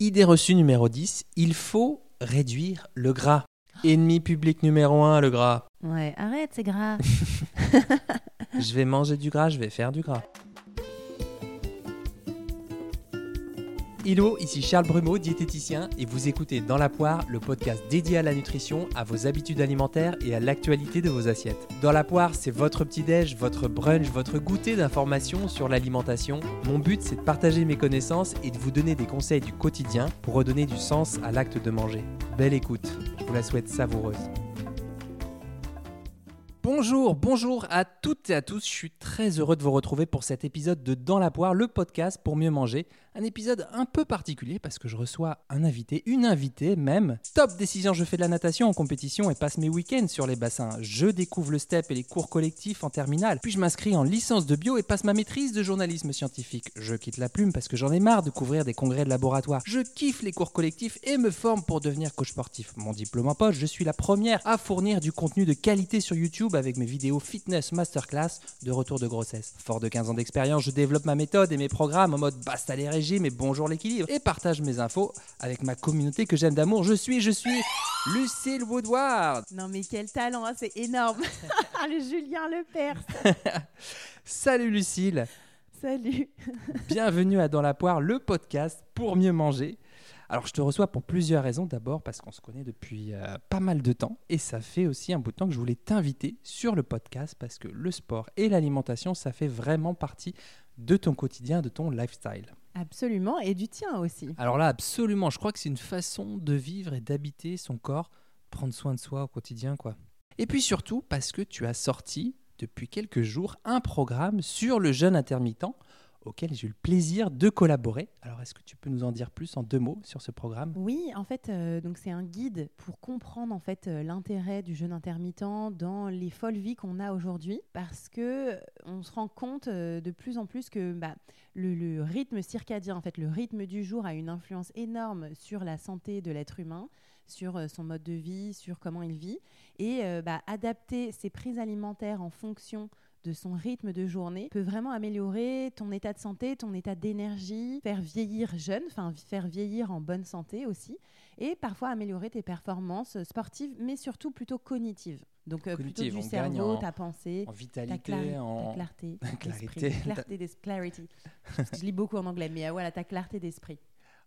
Idée reçue numéro 10, il faut réduire le gras. Ennemi public numéro 1, le gras. Ouais, arrête, c'est gras. Je vais manger du gras, je vais faire du gras. Hello, ici Charles Brumeau, diététicien, et vous écoutez Dans la poire, le podcast dédié à la nutrition, à vos habitudes alimentaires et à l'actualité de vos assiettes. Dans la poire, c'est votre petit-déj, votre brunch, votre goûter d'informations sur l'alimentation. Mon but, c'est de partager mes connaissances et de vous donner des conseils du quotidien pour redonner du sens à l'acte de manger. Belle écoute, je vous la souhaite savoureuse. Bonjour, bonjour à toutes et à tous. Je suis très heureux de vous retrouver pour cet épisode de Dans la poire, le podcast pour mieux manger. Un épisode un peu particulier parce que je reçois un invité, une invitée même. Top décision, je fais de la natation en compétition et passe mes week-ends sur les bassins. Je découvre le step et les cours collectifs en terminale. Puis je m'inscris en licence de bio et passe ma maîtrise de journalisme scientifique. Je quitte la plume parce que j'en ai marre de couvrir des congrès de laboratoire. Je kiffe les cours collectifs et me forme pour devenir coach sportif. Mon diplôme en poche, je suis la première à fournir du contenu de qualité sur YouTube avec mes vidéos fitness masterclass de retour de grossesse. Fort de 15 ans d'expérience, je développe ma méthode et mes programmes en mode basta les régimes et bonjour l'équilibre et partage mes infos avec ma communauté que j'aime d'amour. Je suis, je suis Lucille Woodward. Non mais quel talent, hein, c'est énorme. le Julien Lepers. Salut Lucille. Salut. Bienvenue à Dans la poire, le podcast pour mieux manger. Alors je te reçois pour plusieurs raisons. D'abord parce qu'on se connaît depuis euh, pas mal de temps et ça fait aussi un bout de temps que je voulais t'inviter sur le podcast parce que le sport et l'alimentation, ça fait vraiment partie de ton quotidien, de ton lifestyle. Absolument, et du tien aussi. Alors là, absolument, je crois que c'est une façon de vivre et d'habiter son corps, prendre soin de soi au quotidien, quoi. Et puis surtout parce que tu as sorti depuis quelques jours un programme sur le jeûne intermittent auquel j'ai eu le plaisir de collaborer. Alors, est-ce que tu peux nous en dire plus en deux mots sur ce programme? Oui, en fait, euh, donc c'est un guide pour comprendre en fait euh, l'intérêt du jeûne intermittent dans les folles vies qu'on a aujourd'hui, parce que euh, on se rend compte de plus en plus que bah, le, rythme circadien, en fait, le rythme du jour a une influence énorme sur la santé de l'être humain sur son mode de vie, sur comment il vit, et bah, adapter ses prises alimentaires en fonction de son rythme de journée peut vraiment améliorer ton état de santé, ton état d'énergie, faire vieillir jeune, enfin faire vieillir en bonne santé aussi, et parfois améliorer tes performances sportives, mais surtout plutôt cognitives. Donc euh, plutôt du cerveau, ta pensée, en vitalité, ta, en clarté, clarté, clarté. Je lis beaucoup en anglais, mais euh, voilà, ta clarté d'esprit.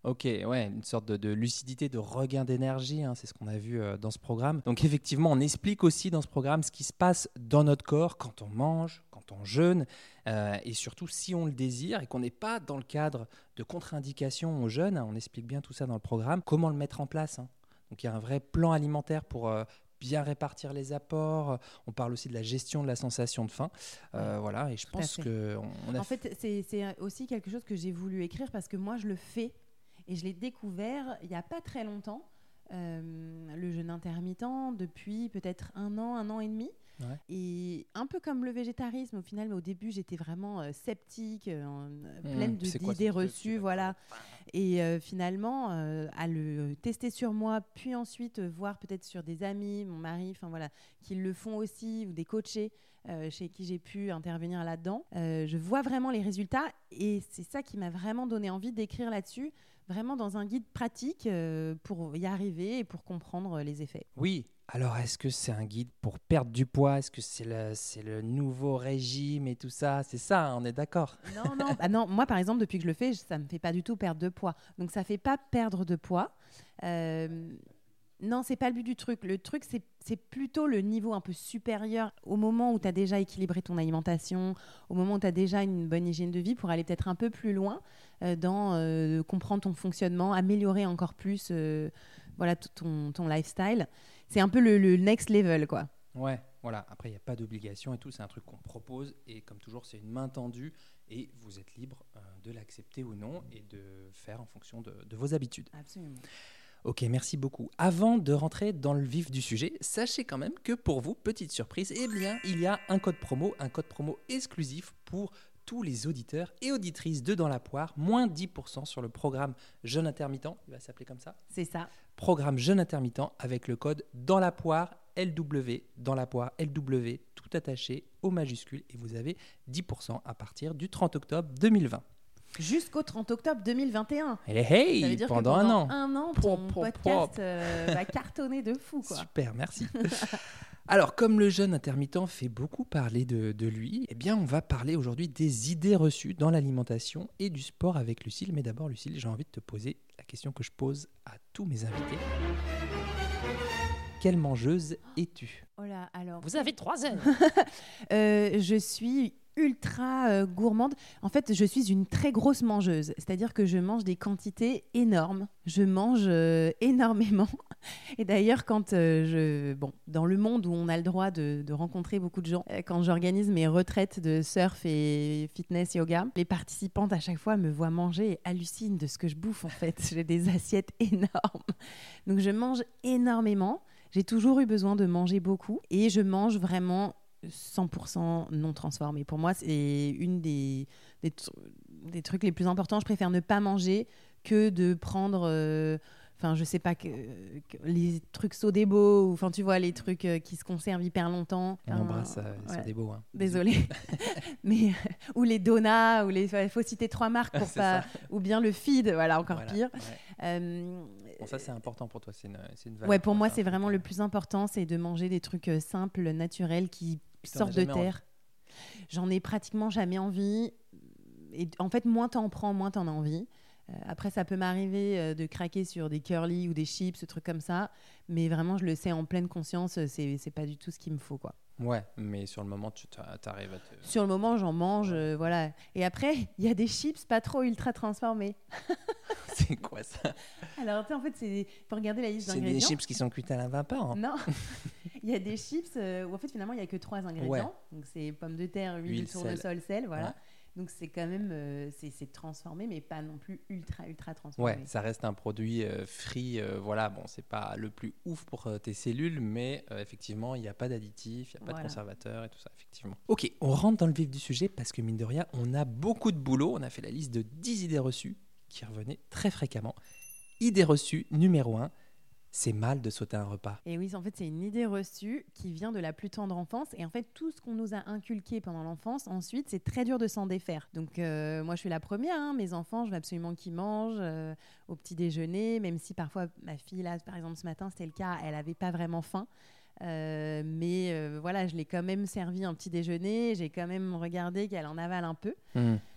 Ok, ouais, une sorte de, lucidité, de regain d'énergie, hein, c'est ce qu'on a vu euh, dans ce programme. Donc effectivement, on explique aussi dans ce programme ce qui se passe dans notre corps quand on mange, quand on jeûne, euh, et surtout si on le désire et qu'on n'est pas dans le cadre de contre-indication au jeûne. Hein, on explique bien tout ça dans le programme, comment le mettre en place. Hein. Donc il y a un vrai plan alimentaire pour... Euh, bien répartir les apports. On parle aussi de la gestion de la sensation de faim. voilà, et je pense que on a En fait, c'est aussi quelque chose que j'ai voulu écrire parce que moi, je le fais et je l'ai découvert il n'y a pas très longtemps, euh, le jeûne intermittent, depuis peut-être un an, un an et demi. Et un peu comme le végétarisme, au final, mais au début, j'étais vraiment euh, sceptique, euh, mmh, pleine d'idées reçues, voilà. Et finalement, à le tester sur moi, puis ensuite voir peut-être sur des amis, mon mari, enfin voilà, qui le font aussi, ou des coachés. chez qui j'ai pu intervenir là-dedans. je vois vraiment les résultats et c'est ça qui m'a vraiment donné envie d'écrire là-dessus vraiment dans un guide pratique euh, pour y arriver et pour comprendre les effets. Oui, alors est-ce que c'est un guide pour perdre du poids? Est-ce que c'est le, c'est le nouveau régime et tout ça? C'est ça, hein, on est d'accord Non, non, bah non. Moi, par exemple, depuis que je le fais, ça ne me fait pas du tout perdre de poids. Donc, ça ne fait pas perdre de poids. Euh, non, c'est pas le but du truc. Le truc, c'est plutôt le niveau un peu supérieur au moment où tu as déjà équilibré ton alimentation, au moment où tu as déjà une bonne hygiène de vie pour aller peut-être un peu plus loin euh, dans euh, comprendre ton fonctionnement, améliorer encore plus euh, voilà, ton, ton lifestyle. C'est un peu le, le, next level, quoi. Ouais, voilà. Après, il n'y a pas d'obligation et tout. C'est un truc qu'on propose. Et comme toujours, c'est une main tendue. Et vous êtes libre de l'accepter ou non et de faire en fonction de, de vos habitudes. Absolument. Ok, merci beaucoup. Avant de rentrer dans le vif du sujet, sachez quand même que pour vous, petite surprise, eh bien, il y a un code promo, un code promo exclusif pour tous les auditeurs et auditrices de Dans la Poire, moins 10% sur le programme Jeune Intermittent, il va s'appeler comme ça C'est ça. Programme Jeune Intermittent avec le code Dans la Poire LW, Dans la Poire LW, tout attaché au majuscule et vous avez 10% à partir du 30 octobre 2020. jusqu'au 30 octobre 2021. Hey, Ça veut hey, dire que pendant un an. Un an, pop, podcast euh, va cartonner de fou, quoi. Super, merci. Alors, comme le jeune intermittent fait beaucoup parler de, de lui, eh bien, on va parler aujourd'hui des idées reçues dans l'alimentation et du sport avec Lucille. Mais d'abord, Lucille, j'ai envie de te poser la question que je pose à tous mes invités. Quelle mangeuse es-tu? Oh là, alors. Vous avez trois heures. Euh, je suis ultra euh, gourmande. En fait, je suis une très grosse mangeuse. C'est-à-dire que je mange des quantités énormes. Je mange euh, énormément. Et d'ailleurs, quand euh, je... Bon, dans le monde où on a le droit de, de rencontrer beaucoup de gens, quand j'organise mes retraites de surf et fitness yoga, les participantes à chaque fois me voient manger et hallucinent de ce que je bouffe en fait. J'ai des assiettes énormes. Donc je mange énormément. J'ai toujours eu besoin de manger beaucoup et je mange vraiment 100% non transformé. Pour moi, c'est une des, des, tr- des trucs les plus importants. Je préfère ne pas manger que de prendre, euh, enfin, je sais pas, que, que les trucs Sodebo, ou enfin, tu vois, les trucs euh, qui se conservent hyper longtemps. On embrasse, euh, des beaux. Hein. Désolée. Mais, euh, ou les donuts, ou les. Il faut citer trois marques pour pas. ça. Ou bien le feed, voilà, encore Voilà, pire. ouais. Euh, Bon, ça, c'est important pour toi. C'est une, c'est une valeur, Ouais, pour moi, c'est vraiment le plus important, c'est de manger des trucs euh, simples, naturels, qui As de terre. J'en ai pratiquement jamais envie. Et en fait, moins t'en prends, moins t'en as envie. Euh, après, ça peut m'arriver euh, de craquer sur des curly ou des chips, ce truc comme ça. Mais vraiment, je le sais en pleine conscience, euh, c'est c'est pas du tout ce qu'il me faut, quoi. Ouais, mais sur le moment, tu t'arrives à te. Sur le moment, j'en mange, euh, voilà. Et après, il y a des chips pas trop ultra transformés. c'est quoi ça? Alors, tu sais, en fait, c'est faut regarder la liste C'est des d'ingrédients. chips qui sont cuites à la vapeur. hein. Non, il y a des chips euh, où en fait finalement il n'y a que trois ingrédients. Ouais. Donc c'est pommes de terre, huile, Huile, de tournesol, sel, sel, voilà. Ouais. Donc c'est quand même euh, c'est transformé, mais pas non plus ultra ultra transformé. Ouais, ça reste un produit euh, free. euh, voilà, bon, c'est pas le plus ouf pour euh, tes cellules, mais effectivement, il n'y a pas d'additifs, il n'y a pas Voilà. de conservateurs et tout ça, effectivement. Ok, on rentre dans le vif du sujet parce que mine de rien, on a beaucoup de boulot. On a fait la liste de 10 idées reçues qui revenaient très fréquemment. Idée reçue numéro 1, c'est mal de sauter un repas. Et oui, en fait, c'est une idée reçue qui vient de la plus tendre enfance. Et en fait, tout ce qu'on nous a inculqué pendant l'enfance, ensuite, c'est très dur de s'en défaire. Donc, euh, moi, je suis la première. hein. Mes enfants, je veux absolument qu'ils mangent euh, au petit déjeuner, même si parfois, ma fille, là, par exemple, ce matin, c'était le cas, elle n'avait pas vraiment faim. Euh, mais euh, voilà, je l'ai quand même servi un petit déjeuner. J'ai quand même regardé qu'elle en avale un peu.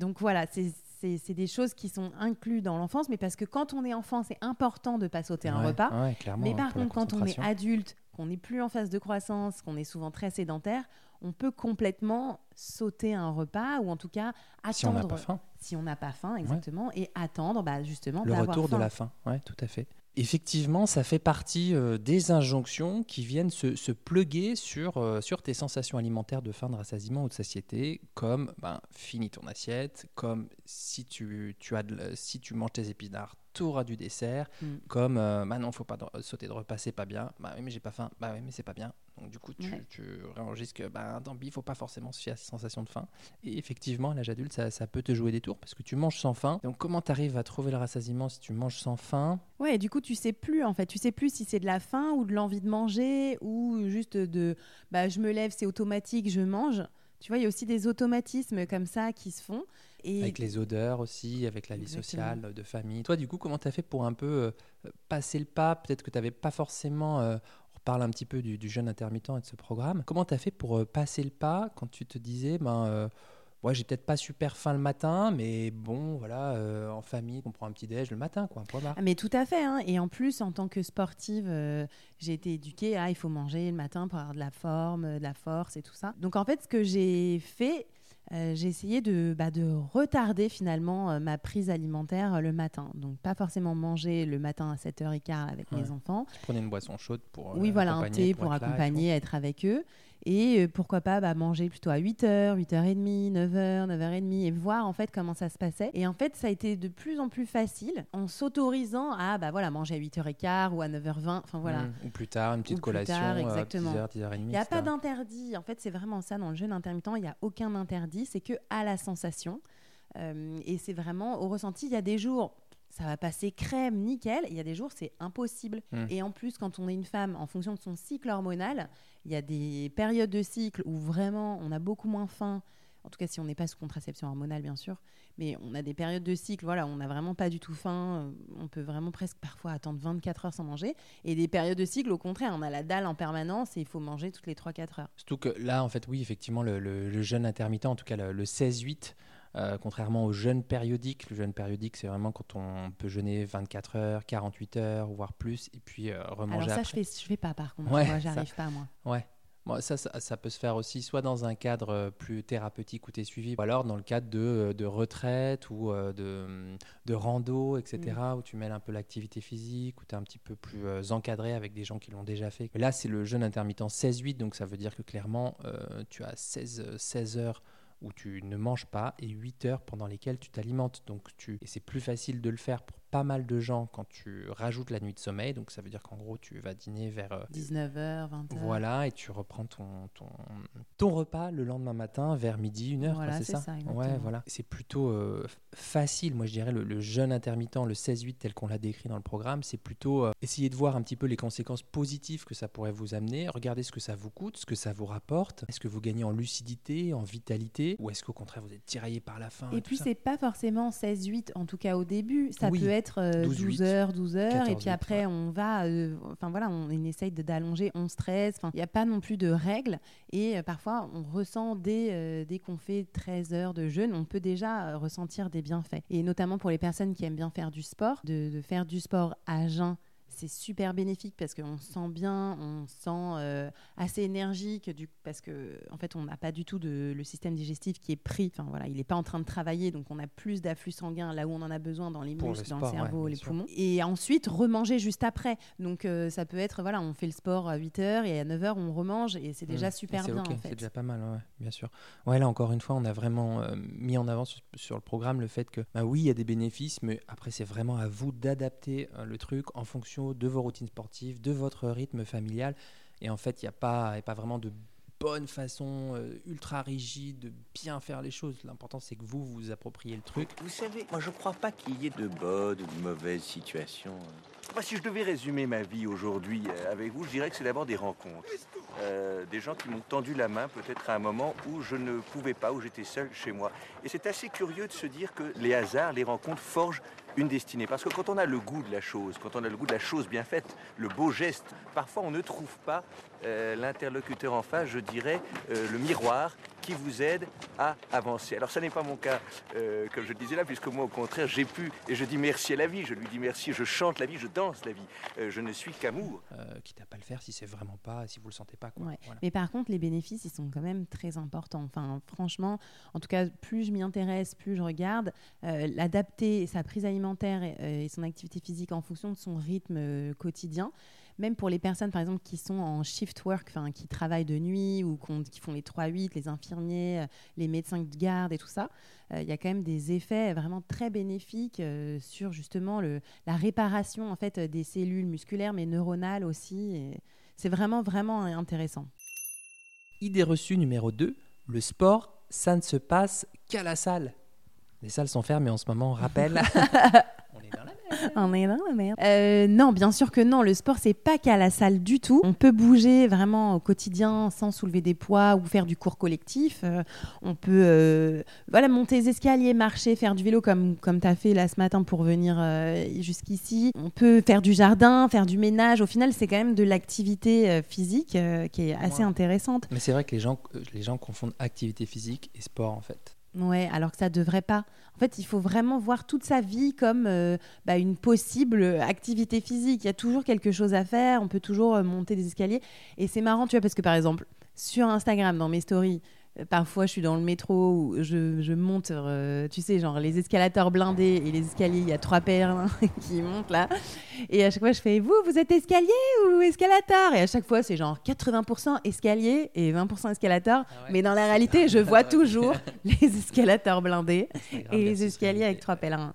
Donc voilà, c'est c'est- des choses qui sont incluses dans l'enfance, mais parce que quand on est enfant, c'est important de pas sauter un repas. ouais, Mais hein, par contre, quand on est adulte, qu'on n'est plus en phase de croissance, qu'on est souvent très sédentaire, on peut complètement sauter un repas ou en tout cas si on n'a attendre pas faim, si on n'a pas faim, exactement, et attendre bah, justement le retour de la faim, ouais, tout à fait. Effectivement, ça fait partie euh, des injonctions qui viennent se, se pluguer sur, euh, sur tes sensations alimentaires de faim, de rassasiement ou de satiété, comme ben, finis ton assiette, comme si tu, tu, as de si tu manges tes épinards, tu auras du dessert, Mm. comme euh, bah non, faut pas de- sauter de repas, c'est pas bien, bah oui, mais j'ai pas faim, bah oui, mais c'est pas bien. Donc du coup, tu, Ouais. tu réenregistres que bah, tant pis, faut pas forcément se fier à ces sensations de faim. Et effectivement, à l'âge adulte, ça, ça peut te jouer des tours parce que tu manges sans faim. Donc comment tu arrives à trouver le rassasiement si tu manges sans faim? Ouais, et du coup, tu sais plus en fait. Tu sais plus si c'est de la faim ou de l'envie de manger ou juste de bah, je me lève, c'est automatique, je mange. Tu vois, il y a aussi des automatismes comme ça qui se font. Et Avec les odeurs aussi, avec la vie Exactement. sociale, de famille. Toi, du coup, comment tu as fait pour un peu euh, passer le pas? Peut-être que tu n'avais pas forcément... euh, on reparle un petit peu du, du jeûne intermittent et de ce programme. Comment tu as fait pour euh, passer le pas quand tu te disais, ben, euh, j'ai peut-être pas super faim le matin, mais bon, voilà, euh, en famille, on prend un petit déj le matin, quoi, barre. Ah, mais tout à fait. hein. Et en plus, en tant que sportive, euh, j'ai été éduquée à il faut manger le matin pour avoir de la forme, de la force et tout ça. Donc en fait, ce que j'ai fait, euh, j'ai essayé de, bah, de retarder finalement euh, ma prise alimentaire euh, le matin. Donc pas forcément manger le matin à 7h15 avec Ouais. mes enfants. Tu prenais une boisson chaude pour Oui, voilà, un thé pour, accompagner, être avec eux. Et euh, pourquoi pas bah, manger plutôt à 8h, 8h30, 9h, 9h30 et voir en fait comment ça se passait. Et en fait, ça a été de plus en plus facile en s'autorisant à bah, voilà, manger à 8h15 ou à 9h20. Enfin voilà. Mmh. Ou plus tard, une petite Ou collation, tard, euh, exactement. 10h, 10h30. Il n'y a pas d'interdit. En fait, c'est vraiment ça dans le jeûne intermittent. Il n'y a aucun interdit. C'est que à la sensation. Euh, et c'est vraiment au ressenti. Il y a des jours, ça va passer crème, nickel. Il y a des jours, c'est impossible. Mm. Et en plus, quand on est une femme, en fonction de son cycle hormonal, il y a des périodes de cycle où vraiment on a beaucoup moins faim. en tout cas si on n'est pas sous contraception hormonale bien sûr, mais on a des périodes de cycle, voilà, on n'a vraiment pas du tout faim, euh, on peut vraiment presque parfois attendre 24 heures sans manger, et des périodes de cycle au contraire, on a la dalle en permanence et il faut manger toutes les 3-4 heures. Surtout que là, en fait, oui, effectivement, le, jeûne intermittent, en tout cas le, 16-8, euh, contrairement au jeûne périodique, le jeûne périodique, c'est vraiment quand on peut jeûner 24 heures, 48 heures, voire plus, et puis euh, remanger Alors ça, je fais, je fais pas par contre. moi, j'arrive pas moi. Ouais ça, ça, peut se faire aussi soit dans un cadre euh, plus thérapeutique où tu es suivi, ou alors dans le cadre de, euh, de retraite ou de, de rando, etc., mm. où tu mêles un peu l'activité physique, où tu es un petit peu plus encadré avec des gens qui l'ont déjà fait. Là, c'est le jeûne intermittent 16-8, donc ça veut dire que clairement, tu as 16, 16 heures où tu ne manges pas et 8 heures pendant lesquelles tu t'alimentes. Donc tu... Et c'est plus facile de le faire pour pas mal de gens quand tu rajoutes la nuit de sommeil. Donc ça veut dire qu'en gros, tu vas dîner vers 19h, euh, 20h. Voilà, et tu reprends ton, ton, ton, repas le lendemain matin vers midi, 1h. Voilà, c'est ça, Ouais, voilà. C'est plutôt euh, facile, moi je dirais, le, jeûne intermittent, le 16-8 tel qu'on l'a décrit dans le programme, c'est plutôt euh, essayer de voir un petit peu les conséquences positives que ça pourrait vous amener, regarder ce que ça vous coûte, ce que ça vous rapporte. Est-ce que vous gagnez en lucidité, en vitalité, ou est-ce qu'au contraire vous êtes tiraillé par la faim Et, puis c'est pas forcément 16-8, en tout cas au début. Ça peut être 12 euh, heures, 12 heures, et puis après on va, euh, enfin voilà, on, essaye d'allonger, on stresse, il n'y a pas non plus de règles, et euh, parfois on ressent dès, dès qu'on fait 13 heures de jeûne, on peut déjà ressentir des bienfaits. Et notamment pour les personnes qui aiment bien faire du sport, de, de faire du sport à jeun c'est super bénéfique parce qu'on sent bien, on sent euh, assez énergique du, parce que en fait on n'a pas du tout de le système digestif qui est pris. Enfin voilà, il n'est pas en train de travailler, donc on a plus d'afflux sanguin là où on en a besoin dans les muscles, dans le cerveau, les poumons. Et ensuite remanger juste après. Donc euh, ça peut être voilà, on fait le sport à 8 h et à 9 h on remange et c'est déjà mmh. super bien. C'est déjà pas mal, bien sûr. Ouais, là encore une fois, on a vraiment euh, mis en avant sur, le programme le fait que bah oui, il y a des bénéfices, mais après c'est vraiment à vous d'adapter le truc en fonction de vos routines sportives, de votre rythme familial. Et en fait, il n'y a, pas, a pas vraiment de bonne façon euh, ultra rigide de bien faire les choses. L'important, c'est que vous vous appropriez le truc. Vous savez, moi, je ne crois pas qu'il y ait de bonnes ou de mauvaises situations. Moi, si je devais résumer ma vie aujourd'hui euh, avec vous, je dirais que c'est d'abord des rencontres. Euh, des gens qui m'ont tendu la main peut-être à un moment où je ne pouvais pas, où j'étais seul chez moi. Et c'est assez curieux de se dire que les hasards, les rencontres forgent une destinée. Parce que quand on a le goût de la chose, quand on a le goût de la chose bien faite, le beau geste, parfois on ne trouve pas euh, l'interlocuteur en face, je dirais, euh, le miroir qui vous aide à avancer. Alors ça n'est pas mon cas, euh, comme je le disais là, puisque moi au contraire j'ai pu, et je dis merci à la vie, je lui dis merci, je chante la vie, je danse la vie, je ne suis qu'amour. quitte à pas le faire si c'est vraiment pas, si vous le sentez pas. Quoi. Mais par contre les bénéfices ils sont quand même très importants. Enfin franchement, en tout cas plus je m'y intéresse, plus je regarde, l'adapter sa prise alimentaire euh, et, son activité physique en fonction de son rythme euh, quotidien. Même pour les personnes, par exemple, qui sont en shift work, qui travaillent de nuit ou qui font les 3-8, les infirmiers, euh, les médecins de garde et tout ça, il y a quand même des effets vraiment très bénéfiques sur justement le, la réparation en fait, des cellules musculaires, mais neuronales aussi. C'est vraiment, vraiment intéressant. Idée reçue numéro 2, le sport, ça ne se passe qu'à la salle. Les salles sont fermées en ce moment, on rappelle. on est dans la merde. Euh, non, bien sûr que non. Le sport, c'est pas qu'à la salle du tout. On peut bouger vraiment au quotidien sans soulever des poids ou faire du cours collectif. Euh, on peut euh, voilà, monter les escaliers, marcher, faire du vélo comme, comme tu as fait là ce matin pour venir jusqu'ici. On peut faire du jardin, faire du ménage. Au final, c'est quand même de l'activité physique qui est assez intéressante. Mais c'est vrai que les gens, les gens confondent activité physique et sport en fait. Ouais, alors que ça devrait pas. En fait, il faut vraiment voir toute sa vie comme euh, bah, une possible activité physique. Il y a toujours quelque chose à faire. On peut toujours euh, monter des escaliers. Et c'est marrant, tu vois, parce que par exemple, sur Instagram, dans mes stories, Parfois, je suis dans le métro où je, monte, euh, tu sais, genre les escalators blindés et les escaliers, il y a trois paires qui montent là. Et à chaque fois, je fais Vous, vous êtes escalier ou escalator? Et à chaque fois, c'est genre 80% escalier et 20% escalator. Ah Mais dans la réalité, je vois toujours les escalators blindés et les escaliers avec trois pèlerins.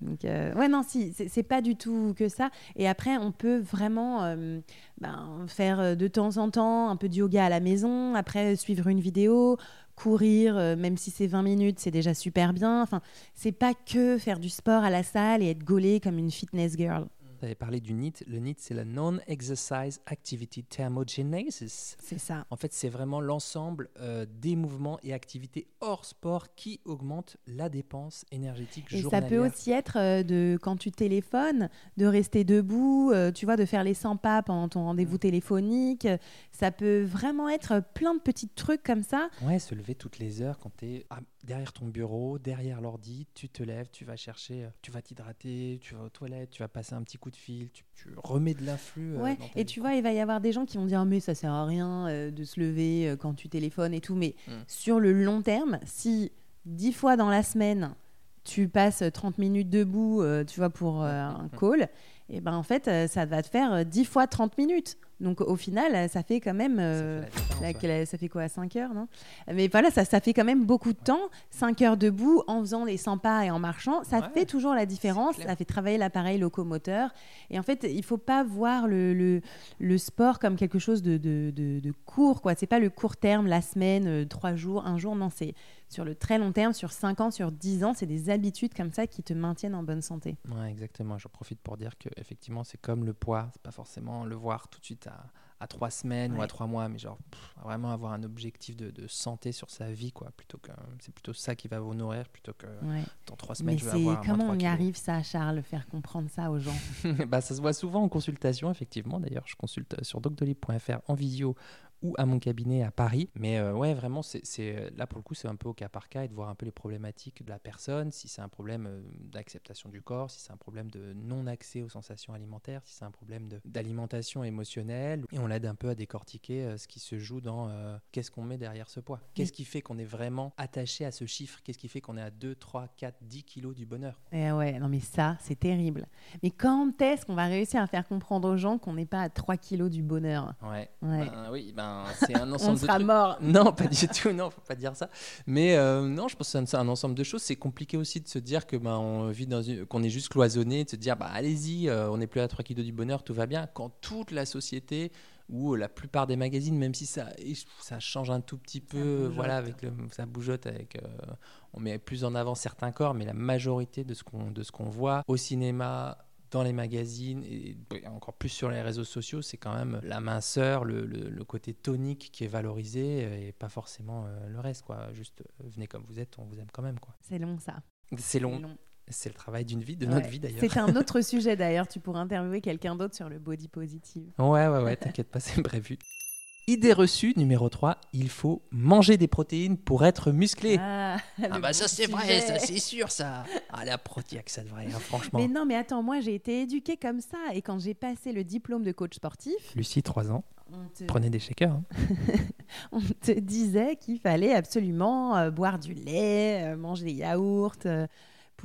Donc, euh, ouais, non, si, c'est pas du tout que ça. Et après, on peut vraiment euh, ben, faire euh, de temps en temps un peu de yoga à la maison, après suivre une vidéo, courir, même si c'est 20 minutes, c'est déjà super bien. Enfin, c'est pas que faire du sport à la salle et être gaulé comme une fitness girl. Tu avais parlé du NEAT. Le NEAT, c'est la Non-Exercise Activity Thermogenesis. C'est ça. En fait, c'est vraiment l'ensemble euh, des mouvements et activités hors sport qui augmentent la dépense énergétique Et ça journalière. peut aussi être euh, de quand tu téléphones, de rester debout, euh, tu vois, de faire les 100 pas pendant ton rendez-vous téléphonique. Ça peut vraiment être plein de petits trucs comme ça. Ouais, se lever toutes les heures quand tu es derrière ton bureau, derrière l'ordi, tu te lèves, tu vas chercher, tu vas t'hydrater, tu vas aux toilettes, tu vas passer un petit coup de fil, tu, tu remets de l'influx. euh, Ouais, et vie, tu vois, il va y avoir des gens qui vont dire Ah, mais ça sert à rien euh, de se lever euh, quand tu téléphones et tout. Mais Mm. sur le long terme, si dix fois dans la semaine, tu passes 30 minutes debout, tu vois, pour un call, et ben en fait, ça va te faire 10 fois 30 minutes. Donc au final, euh, ça fait quand même. Ça euh, fait la différence, la- ouais. quelle- ça fait quoi 5 heures, non? Mais voilà, ça, ça fait quand même beaucoup de temps. 5 heures debout, en faisant les 100 pas et en marchant, ça Ouais, fait toujours la différence. Ça fait travailler l'appareil locomoteur. Et en fait, il faut pas voir le, le, le sport comme quelque chose de, de, de, de court. quoi. C'est pas le court terme, la semaine, euh, trois jours, un jour. Non, c'est sur le très long terme, sur 5 ans, sur 10 ans. C'est des habitudes comme ça qui te maintiennent en bonne santé. Ouais, exactement. J'en profite pour dire que effectivement, c'est comme le poids. C'est pas forcément le voir tout de suite à, à trois semaines ou à Ouais. trois mois, mais genre pff, vraiment avoir un objectif de, de santé sur sa vie, quoi. Plutôt que c'est plutôt ça qui va vous nourrir, plutôt que Ouais. dans trois semaines Mais je vais avoir comment on y arrive ça, Charles, faire comprendre ça aux gens? Bah, ça se voit souvent en consultation, effectivement. D'ailleurs, je consulte sur doctolib.fr en visio ou à mon cabinet à Paris. Mais euh, ouais, vraiment, c'est là pour le coup, c'est un peu au cas par cas et de voir un peu les problématiques de la personne, si c'est un problème euh, d'acceptation du corps, si c'est un problème de non-accès aux sensations alimentaires, si c'est un problème d'alimentation émotionnelle. Et on l'aide un peu à décortiquer euh, ce qui se joue dans euh, qu'est-ce qu'on met derrière ce poids? Qu'est-ce qui fait qu'on est vraiment attaché à ce chiffre? Qu'est-ce qui fait qu'on est à 2, 3, 4, 10 kilos du bonheur? Eh ouais, non mais ça, c'est terrible. Mais quand est-ce qu'on va réussir à faire comprendre aux gens qu'on n'est pas à 3 kilos du bonheur? Ouais. Ouais. Ben oui, ben, c'est un On ensemble de sera trucs. mort. Non, pas du tout, non, faut pas dire ça. Mais euh, non, je pense que c'est un, ensemble de choses. C'est compliqué aussi de se dire que ben on vit dans qu'on est juste cloisonné, de se dire bah allez-y, euh, on n'est plus à 3 kilos du bonheur, tout va bien. Quand toute la société ou la plupart des magazines, même si ça, ça change un tout petit peu, voilà, avec le, ça bougeote, avec, euh, on met plus en avant certains corps, mais la majorité de ce qu'on, de ce qu'on voit au cinéma, dans les magazines et encore plus sur les réseaux sociaux, c'est quand même la minceur, le, le- le côté tonique qui est valorisé euh, et pas forcément euh, le reste. Quoi. Juste euh, venez comme vous êtes, on vous aime quand même. C'est long ça. C'est C'est long, long. c'est le travail d'une vie, de Ouais. notre vie d'ailleurs. C'est un autre sujet d'ailleurs. Tu pourrais interviewer quelqu'un d'autre sur le body positive. Ouais, ouais, ouais, t'inquiète pas, c'est prévu. Idée reçue numéro 3, il faut manger des protéines pour être musclé. Ah, Ah bah ça c'est vrai, ça c'est sûr ça. Ah la protéaque ça devrait, hein, franchement. Mais non, mais attends, moi j'ai été éduquée comme ça. Et quand j'ai passé le diplôme de coach sportif, Lucie, 3 ans, on te, prenez des shakers. hein. on te disait qu'il fallait absolument euh, boire du lait, euh, manger des yaourts euh,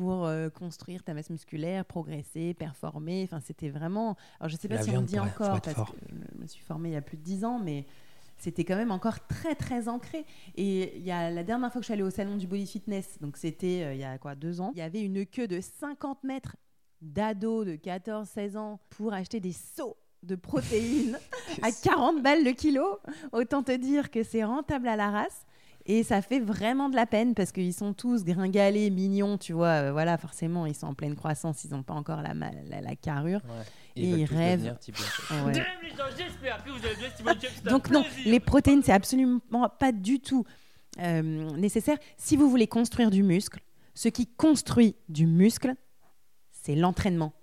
pour euh, construire ta masse musculaire, progresser, performer. Enfin, c'était vraiment. Alors, je sais pas La si on le dit encore parce fort. que je me suis formée il y a plus de 10 ans, mais c'était quand même encore très très ancré. Et il y a la dernière fois que je suis allée au salon du body fitness, donc c'était euh, il y a quoi deux ans, il y avait une queue de 50 mètres d'ados de 14-16 ans pour acheter des seaux de protéines à 40 balles le kilo. Autant te dire que c'est rentable à la race. Et ça fait vraiment de la peine parce qu'ils sont tous gringalés, mignons, tu vois. euh, voilà, forcément, ils sont en pleine croissance, ils n'ont pas encore la, la, la carrure. Ouais. Et ils rêvent. ouais. Donc non, les protéines, c'est absolument pas du tout euh, nécessaire. Si vous voulez construire du muscle, ce qui construit du muscle, c'est l'entraînement.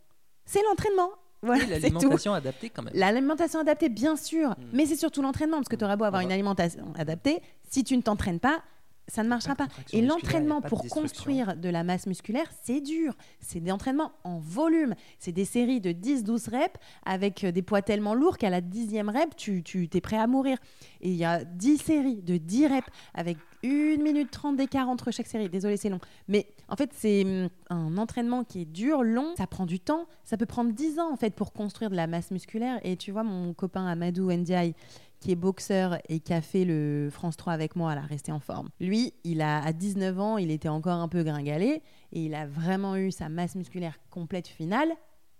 C'est l'entraînement. Voilà, Et l'alimentation adaptée quand même. L'alimentation adaptée, bien sûr, Mm. mais c'est surtout l'entraînement, parce que tu auras beau avoir une alimentation adaptée, si tu ne t'entraînes pas, ça ne marchera Pas Et l'entraînement de pour construire de la masse musculaire, c'est dur. C'est des entraînements en volume. C'est des séries de 10-12 reps avec euh, des poids tellement lourds qu'à la dixième rep, tu, tu es prêt à mourir. Et il y a 10 séries de 10 reps avec 1 minute 30 d'écart entre chaque série. Désolé, c'est long. Mais en fait, c'est hum, un entraînement qui est dur, long. Ça prend du temps. Ça peut prendre 10 ans en fait pour construire de la masse musculaire. Et tu vois, mon copain Amadou Ndiaye, qui est boxeur et qui a fait le France 3 avec moi, a resté en forme. Lui, il a à 19 ans, il était encore un peu gringalé et il a vraiment eu sa masse musculaire complète finale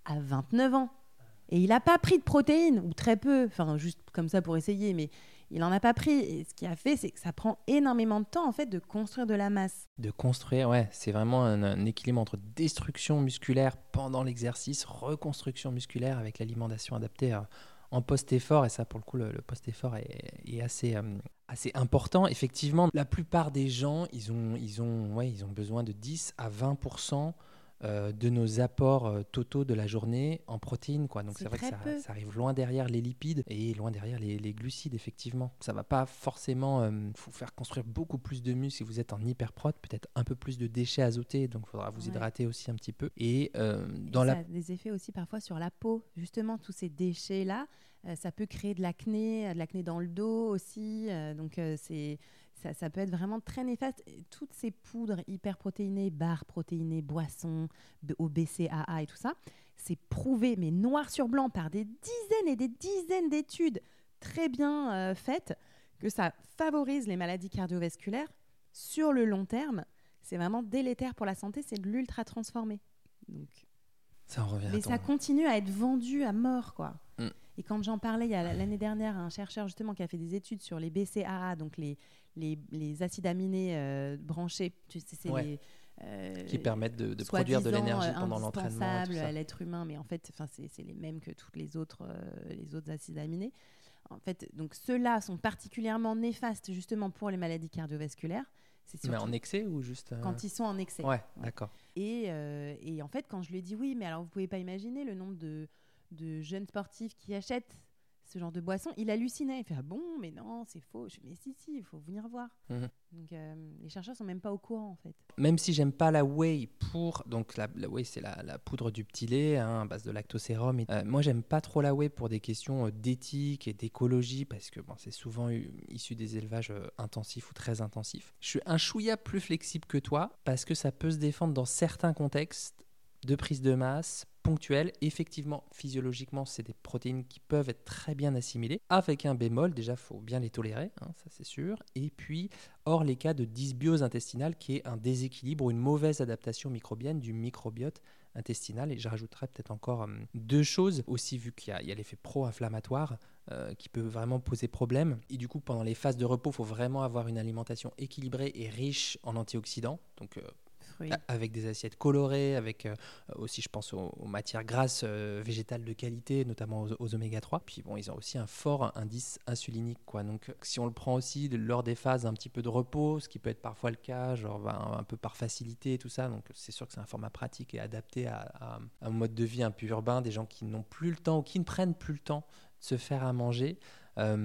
à 29 ans. Et il n'a pas pris de protéines, ou très peu, enfin juste comme ça pour essayer, mais Il n'en a pas pris. Et ce qui a fait, c'est que ça prend énormément de temps en fait de construire de la masse. De construire, ouais, c'est vraiment un, équilibre entre destruction musculaire pendant l'exercice, reconstruction musculaire avec l'alimentation adaptée euh, en post-effort. Et ça, pour le coup, le, post-effort est, euh, assez important. Effectivement, la plupart des gens, ils ont, ils ont, ouais, ils ont besoin de 10 à 20 euh, de nos apports euh, totaux de la journée en protéines. Quoi. Donc C'est vrai que ça, ça arrive loin derrière les lipides et loin derrière les, les glucides, effectivement. Ça va pas forcément euh, vous faire construire beaucoup plus de muscles si vous êtes en hyperprot, peut-être un peu plus de déchets azotés, donc il faudra vous Ouais. hydrater aussi un petit peu. Et euh, dans Et la... Ça a des effets aussi parfois sur la peau. Justement, tous ces déchets-là, ça peut créer de l'acné, de l'acné dans le dos aussi. donc, c'est, ça, ça peut être vraiment très néfaste. Toutes ces poudres hyperprotéinées, barres protéinées, boissons, au BCAA et tout ça, c'est prouvé, mais noir sur blanc, par des dizaines et des dizaines d'études très bien euh, faites, que ça favorise les maladies cardiovasculaires sur le long terme. C'est vraiment délétère pour la santé, c'est de l'ultra transformé. Donc, Ça en revient mais ça continue à être vendu à mort, quoi. Mm. Et quand j'en parlais l'année dernière à un chercheur justement qui a fait des études sur les BCAA, donc les, les, les acides aminés euh, branchés, tu sais, c'est Ouais. les, euh, qui permettent de, de produire de l'énergie euh, pendant l'entraînement. indispensables ça. à l'être humain, mais en fait, c'est les mêmes que toutes les autres, euh, les autres acides aminés. En fait, donc ceux-là sont particulièrement néfastes justement pour les maladies cardiovasculaires. Mais en excès ou juste... euh, quand ils sont en excès. Ouais, d'accord. Et, euh, et en fait, quand je lui ai dit oui, mais alors vous pouvez pas imaginer le nombre de, de jeunes sportifs qui achètent ce genre de boisson, il hallucinait. Il fait ah bon, mais non, c'est faux. Je fais mais si, si, il faut venir voir. Mhm. Donc euh, les chercheurs sont même pas au courant en fait. Même si j'aime pas la whey pour donc la, la whey c'est la, la poudre du petit lait hein, à base de lactosérum. Et, euh, moi j'aime pas trop la whey pour des questions euh, d'éthique et d'écologie parce que bon, c'est souvent issu des élevages euh, intensifs ou très intensifs. Je suis un chouïa plus flexible que toi parce que ça peut se défendre dans certains contextes de prise de masse Effectivement, physiologiquement, c'est des protéines qui peuvent être très bien assimilées. Avec un bémol, déjà, faut bien les tolérer, hein, ça c'est sûr. Et puis, hors les cas de dysbiose intestinale, qui est un déséquilibre ou une mauvaise adaptation microbienne du microbiote intestinal. Et je rajouterais peut-être encore hum, deux choses aussi, vu qu'il y a, l'effet pro-inflammatoire euh, qui peut vraiment poser problème. Et du coup, pendant les phases de repos, il faut vraiment avoir une alimentation équilibrée et riche en antioxydants. Euh, Avec des assiettes colorées, avec euh, aussi, je pense, aux, matières grasses euh, végétales de qualité, notamment aux, oméga 3. Puis bon, ils ont aussi un fort indice insulinique, quoi. Donc, si on le prend aussi lors des phases un petit peu de repos, ce qui peut être parfois le cas, genre ben, un, peu par facilité et tout ça, donc c'est sûr que c'est un format pratique et adapté à, à un mode de vie un peu urbain, des gens qui n'ont plus le temps ou qui ne prennent plus le temps de se faire à manger. Euh,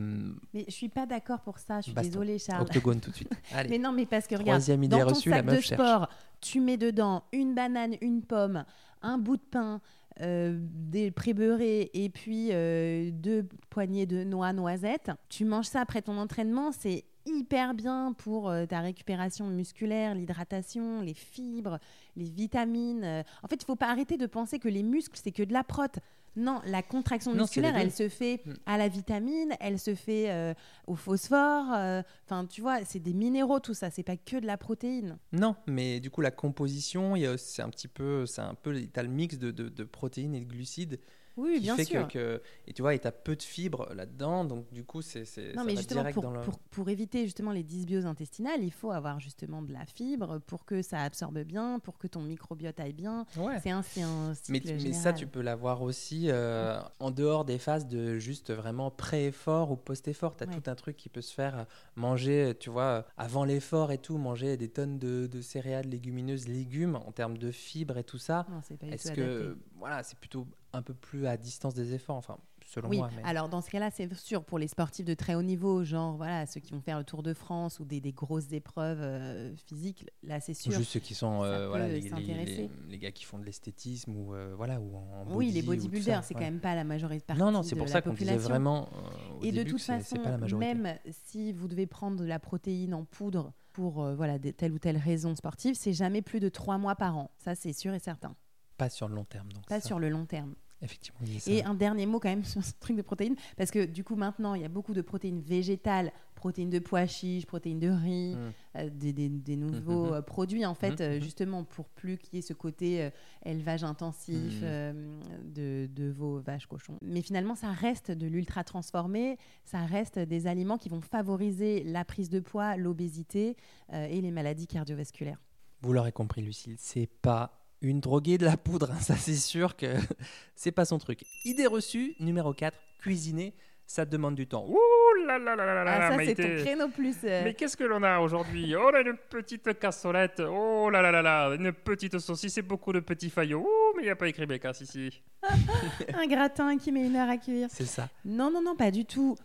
Mais je suis pas d'accord pour ça. Je suis Baston. désolée, Charles. octogone tout de suite. Allez. Mais non, mais parce que regarde, Troisième idée dans ton reçue, la sac meuf de cherche. sport, tu mets dedans une banane, une pomme, un bout de pain, euh, des prébeurés et puis euh, deux poignées de noix noisettes. Tu manges ça après ton entraînement, c'est hyper bien pour euh, ta récupération musculaire, l'hydratation, les fibres, les vitamines. En fait, il faut pas arrêter de penser que les muscles, c'est que de la prot. Non, la contraction Non, musculaire, elle se fait Mm. à la vitamine, elle se fait euh, au phosphore. euh, Enfin, tu vois, c'est des minéraux tout ça. C'est pas que de la protéine. Non, mais du coup la composition, c'est un petit peu, c'est un peu, t'as le mix de, de- de protéines et de glucides Oui, qui bien fait sûr. que, que- et tu vois, et t'as peu de fibres là-dedans, donc du coup c'est, Non, ça mais va justement, pour, dans le. pour, pour éviter justement les dysbioses intestinales, il faut avoir justement de la fibre pour que ça absorbe bien, pour que ton microbiote aille bien. Ouais. C'est un, un cycle Mais, mais ça, tu peux l'avoir aussi euh, en dehors des phases de juste vraiment pré-effort ou post-effort. Tu as Ouais. tout un truc qui peut se faire. euh, Manger, tu vois, euh, avant l'effort et tout, manger des tonnes de, de céréales, légumineuses, légumes en termes de fibres et tout ça. Non, c'est pas du Est-ce que, adapté. voilà, c'est plutôt un peu plus à distance des efforts, enfin, selon Oui, moi. mais- alors dans ce cas-là, c'est sûr, pour les sportifs de très haut niveau, genre voilà, ceux qui vont faire le Tour de France ou des, des grosses épreuves euh, physiques, là c'est sûr. juste ceux qui sont euh, voilà, les, les- les- les gars qui font de l'esthétisme ou euh, voilà ou en oui, body les ou tout ça, bodybuilders, c'est ouais. quand même pas la majorité partie non non c'est de pour ça qu'on disait vraiment euh, au Et de toute façon, pas la même si vous devez prendre de la protéine en poudre pour voilà, des- telle ou telle raison sportive, c'est jamais plus de trois mois par an. Ça, c'est sûr et certain. pas sur le long terme donc Pas ça. sur le long terme. Effectivement. il disait ça. Et un dernier mot quand même sur ce truc de protéines, parce que du coup maintenant il y a beaucoup de protéines végétales, protéines de pois chiches, protéines de riz, Mm. euh, des, des- des nouveaux Mhm. euh, produits en fait, euh, justement pour plus qu'il y ait ce côté euh, élevage intensif de, de veaux, vaches, cochons. Mais finalement ça reste de l'ultra transformé, ça reste des aliments qui vont favoriser la prise de poids, l'obésité euh, et les maladies cardiovasculaires. Vous l'aurez compris, Lucille, c'est pas une droguée de la poudre. hein, Ça, c'est sûr que c'est pas son truc. Idée reçue, numéro 4, cuisiner, ça demande du temps. Ouh, là là là là là Ah, là, ça c'est ton créneau plus. euh, Mais qu'est-ce que l'on a aujourd'hui? Oh, a une petite cassolette. Oh là là là là, une petite saucisse et beaucoup de petits faillots. Ouh, mais il n'y a pas écrit bécasse ici. un gratin qui met une heure à cuire. c'est ça. Non, non, non, pas du tout.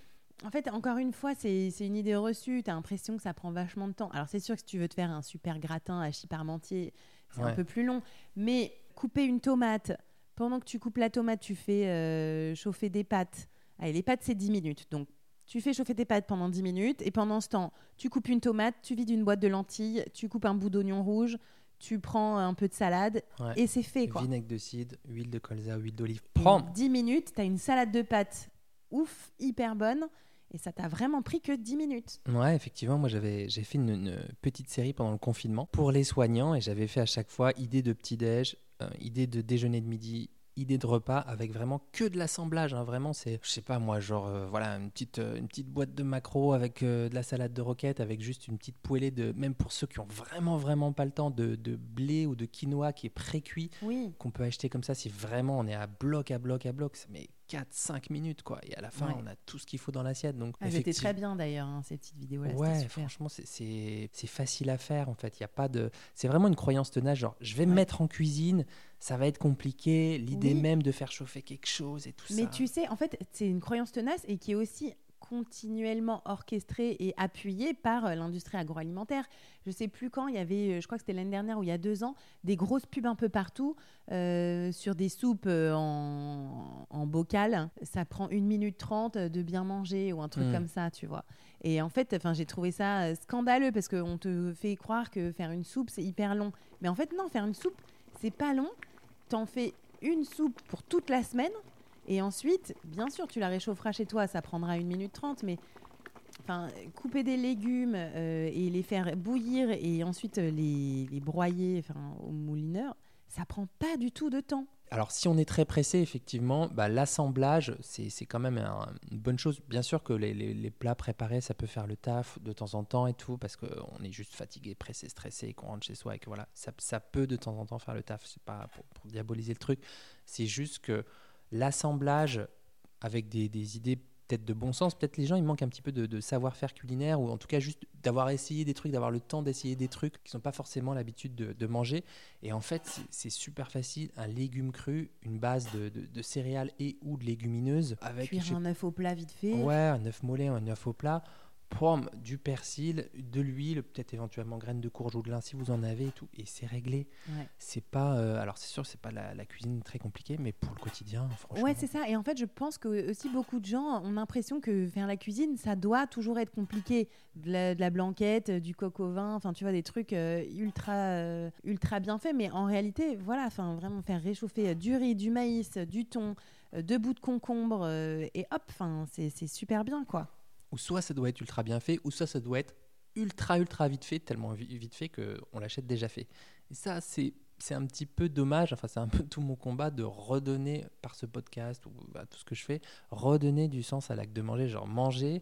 En fait, encore une fois, c'est une idée reçue. Tu as l'impression que ça prend vachement de temps. Alors, c'est sûr que si tu veux te faire un super gratin à parmentier, c'est un peu plus long. Mais couper une tomate, pendant que tu coupes la tomate, tu fais euh, chauffer des pâtes. Allez, les pâtes, c'est 10 minutes. Donc, tu fais chauffer tes pâtes pendant 10 minutes. Et pendant ce temps, tu coupes une tomate, tu vides une boîte de lentilles, tu coupes un bout d'oignon rouge, tu prends un peu de salade Ouais. et c'est fait, quoi. Vinaigre de cidre, huile de colza, huile d'olive. Prends 10 minutes, tu as une salade de pâtes ouf, hyper bonne. Et ça t'a vraiment pris que 10 minutes. Ouais, effectivement, moi j'avais j'ai fait une, une petite série pendant le confinement pour les soignants et j'avais fait à chaque fois idée de petit-déj, euh, idée de déjeuner de midi, idée de repas avec vraiment que de l'assemblage. hein, vraiment, c'est, je sais pas moi, genre euh, voilà, une petite, euh, une petite boîte de macros avec euh, de la salade de roquette, avec juste une petite poêlée de, même pour ceux qui ont vraiment, vraiment pas le temps, de, de blé ou de quinoa qui est pré-cuit Oui. qu'on peut acheter comme ça si vraiment on est à bloc, à bloc, à bloc. Met 4-5 minutes quoi. Et à la fin, Ouais. on a tout ce qu'il faut dans l'assiette. Donc, Ah, C'était effectivement- très bien d'ailleurs, hein, ces petites vidéos-là. c'était Ouais, super. franchement, c'est- facile à faire en fait. Il y a pas de. C'est vraiment une croyance tenace. Genre, je vais me mettre en cuisine, ça va être compliqué. L'idée Oui. même de faire chauffer quelque chose et tout Mais ça. tu sais, en fait, c'est une croyance tenace et qui est aussi continuellement orchestrée et appuyée par euh, l'industrie agroalimentaire. Je sais plus quand, il y avait, euh, je crois que c'était l'année dernière ou il y a deux ans, des grosses pubs un peu partout euh, sur des soupes en, en bocal. Ça prend une minute trente de bien manger ou un truc Mm. comme ça, tu vois. Et en fait, enfin, j'ai trouvé ça scandaleux parce qu'on te fait croire que faire une soupe, c'est hyper long. Mais en fait, non, faire une soupe, c'est pas long. T'en fais une soupe pour toute la semaine. Et ensuite, bien sûr, tu la réchaufferas chez toi, ça prendra une minute trente, mais enfin, couper des légumes euh, et les faire bouillir et ensuite euh, les, broyer enfin, au moulineur, ça prend pas du tout de temps. Alors, si on est très pressé, effectivement, bah, l'assemblage, c'est quand même un- une bonne chose. Bien sûr que les, plats préparés, ça peut faire le taf de temps en temps et tout, parce qu'on est juste fatigué, pressé, stressé, et qu'on rentre chez soi et que voilà, ça, peut de temps en temps faire le taf. C'est pas pour diaboliser le truc, c'est juste que l'assemblage avec des, des idées peut-être de bon sens, peut-être les gens, ils manquent un petit peu de, de savoir-faire culinaire, ou en tout cas juste d'avoir essayé des trucs, d'avoir le temps d'essayer des trucs qu'ils n'ont pas forcément l'habitude de, de manger. Et en fait, c'est- super facile. Un légume cru, une base de, de- de céréales et ou de légumineuses avec Cuire un œuf au plat vite fait. Ouais, un œuf mollet, un œuf au plat, pomme, du persil, de l'huile, peut-être éventuellement graines de courge ou de lin si vous en avez et tout. Et c'est réglé. Ouais. C'est pas. euh, alors, c'est sûr, c'est pas la, la cuisine très compliquée, mais pour le quotidien, franchement. Ouais, c'est ça. Et en fait, je pense que aussi beaucoup de gens ont l'impression que faire la cuisine, ça doit toujours être compliqué. De la, de la blanquette, du coq au vin, enfin, tu vois, des trucs euh, ultra, euh, ultra bien faits. Mais en réalité, voilà, enfin, vraiment faire réchauffer du riz, du maïs, du thon, deux bouts de concombre, et hop, enfin, c'est c'est super bien, quoi. Ou soit ça doit être ultra bien fait, ou soit ça doit être ultra, ultra vite fait, tellement vi- vite fait qu'on l'achète déjà fait. Et ça, c'est. C'est un petit peu dommage, enfin c'est un peu tout mon combat de redonner par ce podcast ou bah, tout ce que je fais, redonner du sens à l'acte de manger. Genre manger,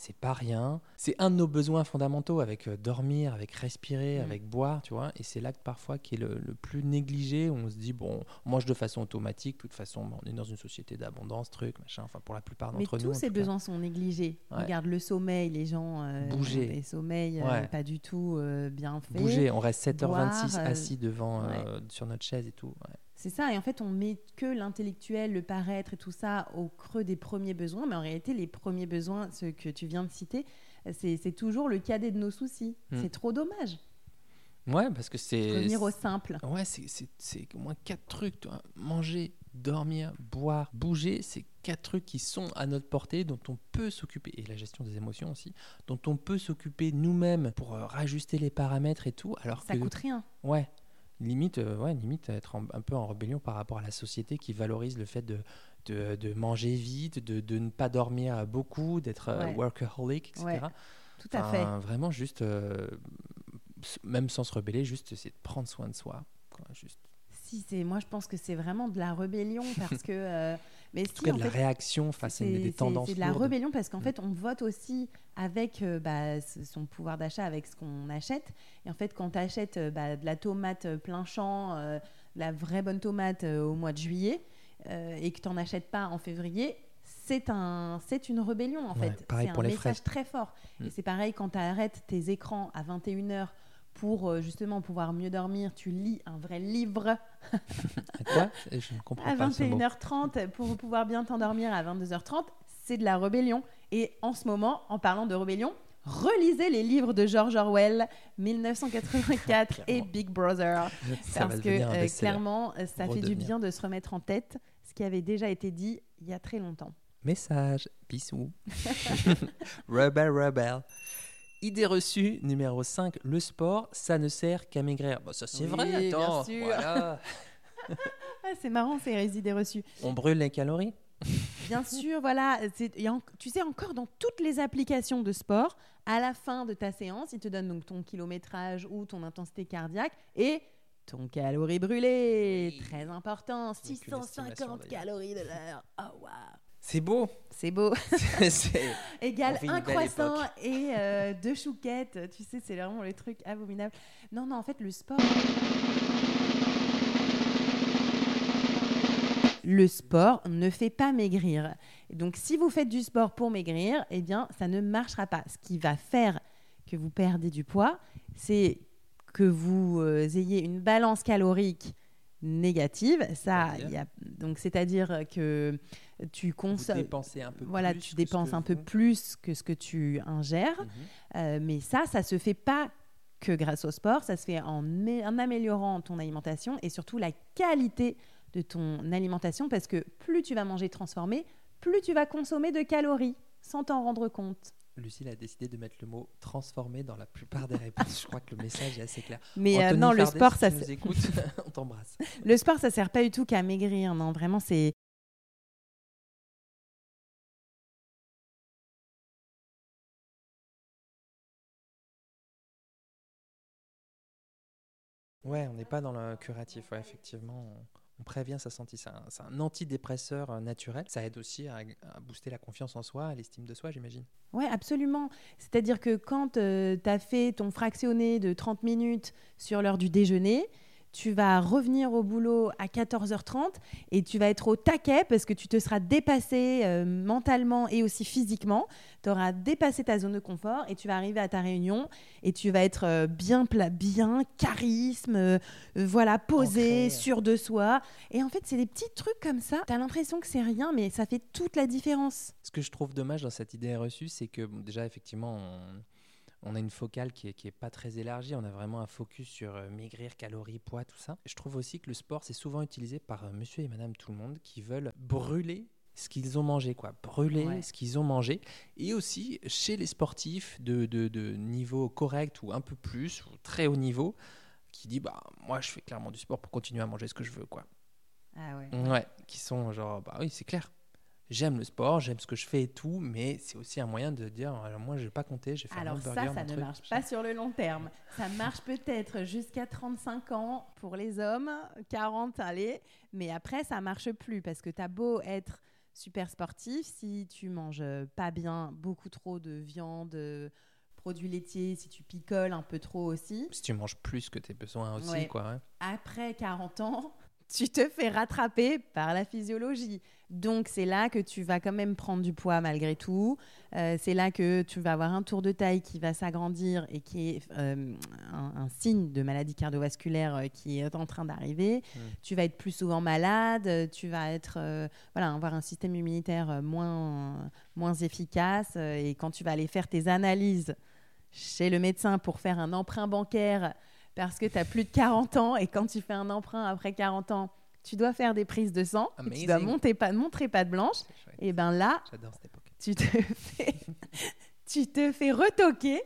c'est pas rien. C'est un de nos besoins fondamentaux avec euh, dormir, avec respirer, Mm. avec boire, tu vois. Et c'est l'acte parfois qui est le, le plus négligé. On se dit, bon, on mange de façon automatique. De toute façon, on est dans une société d'abondance, truc, machin. Enfin, pour la plupart Mais d'entre nous. tous en ces besoins sont négligés. Ouais. Regarde le sommeil, les gens. euh, Bouger. Les sommeils, euh, Ouais. pas du tout euh, bien faits. Bouger, on reste 7h26 boire, euh, assis devant, euh, sur notre chaise et tout. C'est ça, et en fait, on met que l'intellectuel, le paraître et tout ça au creux des premiers besoins, mais en réalité, les premiers besoins, ceux que tu viens de citer, c'est toujours le cadet de nos soucis. Hmm. C'est trop dommage. Ouais, parce que c'est. Revenir au simple. Ouais, c'est- au moins quatre trucs. Manger, dormir, boire, bouger, c'est quatre trucs qui sont à notre portée, dont on peut s'occuper, et la gestion des émotions aussi, dont on peut s'occuper nous-mêmes pour euh, rajuster les paramètres et tout. Alors Ça que, coûte rien. ouais, limite, euh, ouais, limite être en- un peu en rébellion par rapport à la société qui valorise le fait de, de, de manger vite, de, de ne pas dormir beaucoup, d'être euh, Ouais. workaholic, etc. Ouais, Tout à fait. Vraiment, juste, euh, même sans se rebeller, juste c'est de prendre soin de soi. quoi, juste. Si, moi je pense que c'est vraiment de la rébellion parce que. euh, mais En si, tout cas, en de la réaction face à une- des tendances c'est de la lourdes. rébellion parce qu'en Mm. fait on vote aussi avec euh, bah, son pouvoir d'achat, avec ce qu'on achète. Et en fait, quand tu achètes bah, de la tomate euh, plein champ, euh, la vraie bonne tomate euh, au mois de juillet euh, et que tu n'en achètes pas en février. C'est un, c'est une rébellion en Ouais, fait. C'est pour un les message fraises. très fort. Mm. Et c'est pareil quand tu arrêtes tes écrans à 21h pour euh, justement pouvoir mieux dormir, tu lis un vrai livre Quoi? Je ne comprends à pas mot. 21h30 pour pouvoir bien t'endormir à 22h30, c'est de la rébellion. Et en ce moment, en parlant de rébellion, relisez les livres de George Orwell, 1984 et. Big Brother. Ça parce que euh, clairement, euh, ça fait du bien de se remettre en tête ce qui avait déjà été dit il y a très longtemps. Message, bisous. rebel, rebel. Idée reçue numéro 5, le sport, ça ne sert qu'à maigrir. Bon, ça c'est Oui, vrai, attends. voilà. Ah, c'est marrant ces idées reçues. On brûle les calories Bien sûr, voilà. en- tu sais, encore dans toutes les applications de sport, à la fin de ta séance, il te donne donc ton kilométrage ou ton intensité cardiaque et ton calorie brûlée. Oui. Très important. Aucune estimation, 650 d'ailleurs. calories de l'heure. Oh, waouh. C'est beau. C'est beau. Une un croissant et euh, deux chouquettes. Tu sais, c'est vraiment le truc abominable. Non, non, en fait, le sport. Le sport ne fait pas maigrir. Donc, si vous faites du sport pour maigrir, eh bien, ça ne marchera pas. Ce qui va faire que vous perdez du poids, c'est que vous euh, ayez une balance calorique négative. Ça, y a, donc, c'est-à-dire que tu consommes un peu voilà, plus tu dépenses un peu vous- plus que ce que tu ingères. Mhm. Euh, mais ça, ça se fait pas que grâce au sport, ça se fait en, mé- en améliorant ton alimentation et surtout la qualité de ton alimentation parce que plus tu vas manger transformé, plus tu vas consommer de calories sans t'en rendre compte. Lucille a décidé de mettre le mot transformé dans la plupart des réponses. Je crois que le message est assez clair. Mais euh, non, le sport, si ça, nous écoutes, on t'embrasse. le sport, ça sert pas du tout qu'à maigrir. Non, vraiment, c'est Ouais, on n'est pas dans le curatif, effectivement. On, prévient sa santé. C'est un, c'est un antidépresseur euh, naturel. Ça aide aussi à, à booster la confiance en soi, l'estime de soi, j'imagine. Ouais, absolument. C'est-à-dire que quand tu as fait ton fractionné de 30 minutes sur l'heure du déjeuner, tu vas revenir au boulot à 14h30 et tu vas être au taquet parce que tu te seras dépassé euh, mentalement et aussi physiquement. Tu auras dépassé ta zone de confort et tu vas arriver à ta réunion et tu vas être euh, bien plat, bien charisme, euh, voilà, posé, sûr de soi. Et en fait, c'est des petits trucs comme ça. Tu as l'impression que c'est rien, mais ça fait toute la différence. Ce que je trouve dommage dans cette idée reçue, c'est que bon, déjà, effectivement, on, on a une focale qui est, qui est pas très élargie. On a vraiment un focus sur euh, maigrir, calories, poids, tout ça. Je trouve aussi que le sport, c'est souvent utilisé par euh, monsieur et madame tout le monde qui veulent brûler ce qu'ils ont mangé, quoi. Brûler Ouais. ce qu'ils ont mangé. Et aussi, chez les sportifs de, de- de niveau correct ou un peu plus, ou très haut niveau, qui dit, bah, moi, je fais clairement du sport pour continuer à manger ce que je veux, quoi. Ah ouais. Ouais, qui sont genre, bah oui, c'est clair. J'aime le sport, j'aime ce que je fais et tout, mais c'est aussi un moyen de dire, alors moi, je vais pas compter, je vais faire Alors ça, burger, ça mon ne truc, marche pas sur le long terme. Ça marche peut-être jusqu'à 35 ans pour les hommes, 40, allez, mais après, ça marche plus parce que tu as beau être super sportif, si tu manges pas bien, beaucoup trop de viande, produits laitiers, si tu picoles un peu trop aussi, Si tu manges plus que tes besoins aussi, Ouais. quoi. après 40 ans, tu te fais rattraper par la physiologie. Donc c'est là que tu vas quand même prendre du poids malgré tout. Euh, c'est là que tu vas avoir un tour de taille qui va s'agrandir et qui est euh, un, un signe de maladie cardiovasculaire euh, qui est en train d'arriver. Mm. Tu vas être plus souvent malade. Tu vas être euh, voilà avoir un système immunitaire moins moins efficace. et quand tu vas aller faire tes analyses chez le médecin pour faire un emprunt bancaire parce que tu as plus de 40 ans et quand tu fais un emprunt après 40 ans, tu dois faire des prises de sang et tu dois monter, pas, montrer patte blanche. Et ben là, cette tu te fais, tu te fais retoquer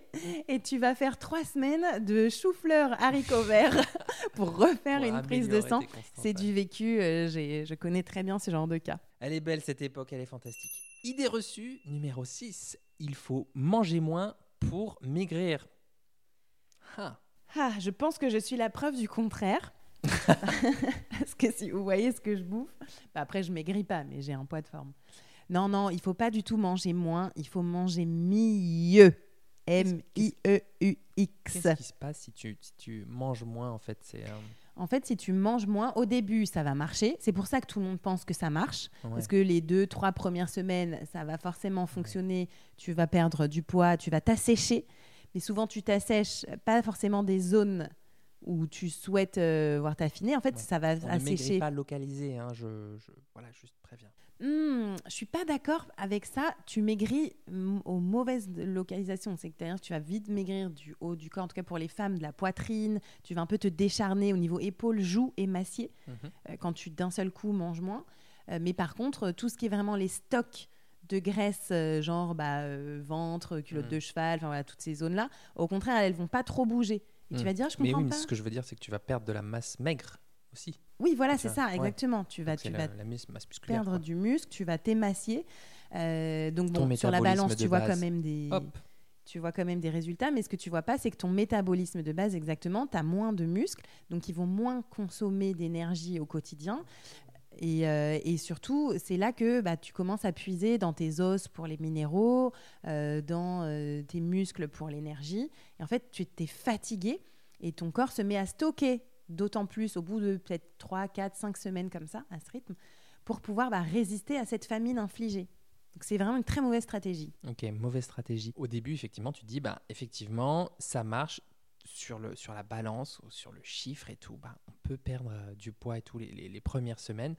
et tu vas faire trois semaines de chou-fleur haricots verts pour refaire Pour une prise de sang. C'est du vécu, euh, je connais très bien ce genre de cas. Elle est belle cette époque, elle est fantastique. Idée reçue numéro 6. Il faut manger moins pour maigrir. Ah, Ah, je pense que je suis la preuve du contraire. Parce que si vous voyez ce que je bouffe, bah après je maigris pas, mais j'ai un poids de forme. Non, non, il faut pas du tout manger moins, il faut manger mieux. M-I-E-U-X. qu'est-ce qui se passe si tu, si tu manges moins en fait c'est, euh, En fait, si tu manges moins, au début, ça va marcher. C'est pour ça que tout le monde pense que ça marche. ouais. Parce que les deux, trois premières semaines, ça va forcément fonctionner. Tu vas perdre du poids, tu vas t'assécher. Mais souvent, tu t'assèches pas forcément des zones où tu souhaites euh, voir t'affiner. En fait, Ouais. ça va On ne assécher. pas localisé, hein, je, je- voilà, juste préviens. Hmm, je suis pas d'accord avec ça. Tu maigris aux mauvaises localisations. C'est-à-dire que tu vas vite maigrir du haut du corps, en tout cas pour les femmes, de la poitrine. Tu vas un peu te décharner au niveau épaules, joues et massier Mhm. euh, quand tu d'un seul coup manges moins. Euh, mais par contre, tout ce qui est vraiment les stocks de graisse, euh, genre bah, euh, ventre, culotte Mm. de cheval, enfin voilà, toutes ces zones-là, au contraire, elles vont pas trop bouger. Et tu Mm. vas dire, je Mais comprends oui, mais pas. ce que je veux dire, c'est que tu vas perdre de la masse maigre aussi. Oui, voilà, C'est ça, ouais. exactement. Tu vas, Donc, tu c'est vas la, la mus- masse musculaire. perdre quoi. du muscle, tu vas t'émacier. Euh, donc Ton bon, sur la balance, tu vois base. quand même des, Hop, tu vois quand même des résultats, mais ce que tu vois pas, c'est que ton métabolisme de base, exactement, tu as moins de muscles, donc ils vont moins consommer d'énergie au quotidien. Et, euh, et surtout, c'est là que bah, tu commences à puiser dans tes os pour les minéraux, euh, dans euh, tes muscles pour l'énergie. Et en fait, tu es fatigué et ton corps se met à stocker, d'autant plus au bout de peut-être 3, 4, 5 semaines comme ça, à ce rythme, pour pouvoir bah, résister à cette famine infligée. Donc c'est vraiment une très mauvaise stratégie. ok, mauvaise stratégie. Au début, effectivement, tu dis, bah, effectivement, ça marche sur, le, sur la balance, ou sur le chiffre et tout. Bah, on peut perdre euh, du poids et tout les, les- les premières semaines.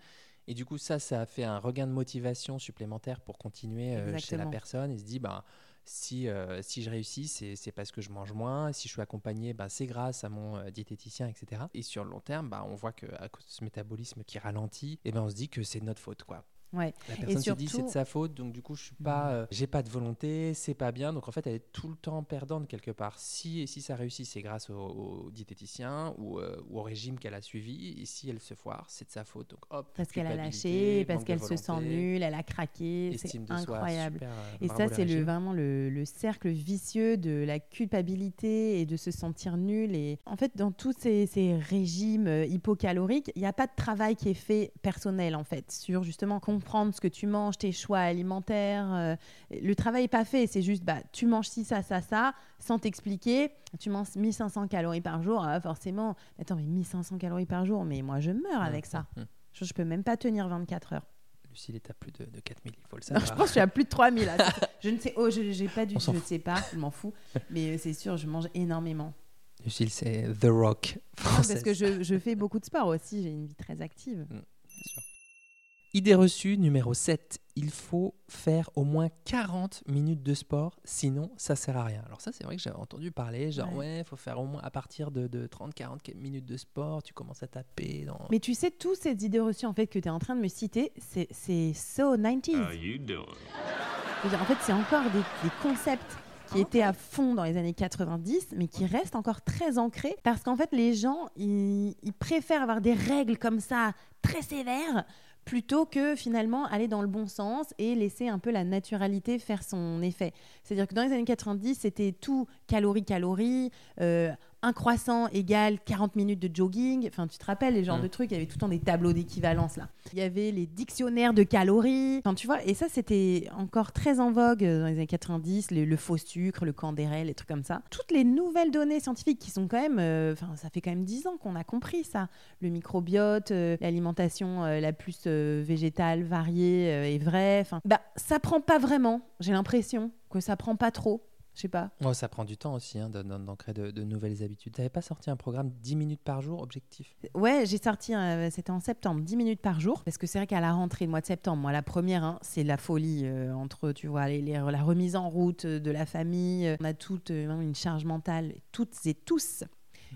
Et du coup, ça, ça a fait un regain de motivation supplémentaire pour continuer euh, chez la personne. Et se dit, bah, si, euh, si je réussis, c'est parce que je mange moins. Si je suis accompagné, bah, c'est grâce à mon diététicien, etc. Et sur le long terme, bah, on voit qu'à cause de ce métabolisme qui ralentit, et ben on se dit que c'est de notre faute. quoi. Ouais. La personne se dit surtout- c'est de sa faute, donc du coup je suis pas, euh, j'ai pas de volonté, c'est pas bien, donc en fait elle est tout le temps perdante quelque part. Si si ça réussit, c'est grâce au, au diététicien ou, euh, ou au régime qu'elle a suivi, et si elle se foire, c'est de sa faute. Donc hop. Parce qu'elle a lâché, parce qu'elle se sent nulle, elle a craqué, c'est soi, incroyable. super, euh, Et ça, c'est le, vraiment le, le cercle vicieux de la culpabilité et de se sentir nul. Et en fait, dans tous ces, ces régimes hypocaloriques, il n'y a pas de travail qui est fait personnel, en fait, sur justement comprendre ce que tu manges, tes choix alimentaires. euh, le travail n'est pas fait, c'est juste, bah, tu manges ci, ça, ça, ça, sans t'expliquer. Tu manges 1500 calories par jour, ah, forcément. Attends, mais 1500 calories par jour, mais moi, je meurs avec ça. Hum, hum. Je, je peux même pas tenir 24 heures. Lucille est à plus de, de 4000, il faut le Non, savoir. je pense que je suis à plus de 3000. là. je ne sais, oh, je j'ai pas du tout, je ne sais pas, je m'en fous. Mais euh, c'est sûr, je mange énormément. Lucille, c'est The Rock Non, française. parce que je, je fais beaucoup de sport aussi, j'ai une vie très active. Bien sûr. Idée reçue numéro 7. Il faut faire au moins 40 minutes de sport, sinon ça sert à rien. Alors ça, c'est vrai que j'avais entendu parler, genre Ouais. ouais, il faut faire au moins à partir de, de 30-40 minutes de sport, tu commences à taper dans... Mais tu sais, toutes ces idées reçues en fait, que tu es en train de me citer, c'est so 90s. How you doing? En fait, c'est encore des, des concepts qui étaient à fond dans les années 90, mais qui restent encore très ancrés, parce qu'en fait, les gens, ils, ils préfèrent avoir des règles comme ça, très sévères, plutôt que finalement aller dans le bon sens et laisser un peu la naturalité faire son effet. C'est-à-dire que dans les années 90, c'était tout calories-calories, euh, un croissant égale 40 minutes de jogging. Enfin, tu te rappelles les genres Mm. de trucs, il y avait tout le temps des tableaux d'équivalence là. Il y avait les dictionnaires de calories. Enfin, tu vois, et ça, c'était encore très en vogue euh, dans les années 90, le, le faux sucre, le candérel, les trucs comme ça. Toutes les nouvelles données scientifiques qui sont quand même, euh, enfin, ça fait quand même 10 ans qu'on a compris ça. Le microbiote, euh, l'alimentation euh, la plus végétale, variée et vraie. Enfin, bah, ça prend pas vraiment. J'ai l'impression que ça prend pas trop. Je sais pas. Oh, ça prend du temps aussi hein, de- d'ancrer de, de nouvelles habitudes. Tu n'avais pas sorti un programme 10 minutes par jour, objectif? Ouais, j'ai sorti, euh, c'était en septembre, 10 minutes par jour. Parce que c'est vrai qu'à la rentrée, le mois de septembre, moi, la première, hein, c'est la folie euh, entre, tu vois, les, les- la remise en route euh, de la famille. On a toute euh, vraiment une charge mentale, toutes et tous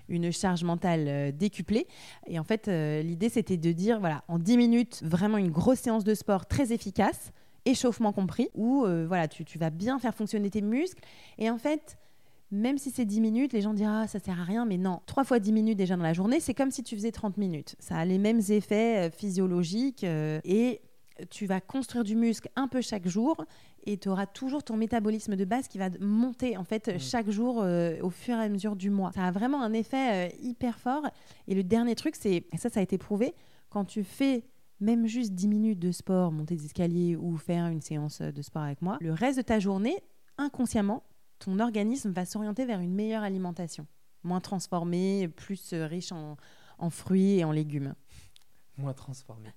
une charge mentale décuplée. Et en fait, l'idée, c'était de dire, voilà, en 10 minutes, vraiment une grosse séance de sport très efficace. Échauffement compris, où euh, voilà, tu, tu vas bien faire fonctionner tes muscles. Et en fait, même si c'est 10 minutes, les gens diront ah, ça sert à rien, mais non, 3 fois 10 minutes déjà dans la journée, c'est comme si tu faisais 30 minutes. Ça a les mêmes effets euh, physiologiques euh, et tu vas construire du muscle un peu chaque jour et tu auras toujours ton métabolisme de base qui va monter en fait Mm. chaque jour euh, au fur et à mesure du mois. Ça a vraiment un effet euh, hyper fort. Et le dernier truc, c'est, ça, ça a été prouvé, quand tu fais même juste 10 minutes de sport, monter des escaliers ou faire une séance de sport avec moi, le reste de ta journée, inconsciemment, ton organisme va s'orienter vers une meilleure alimentation, moins transformée, plus euh, riche en, en fruits et en légumes. Moins transformé.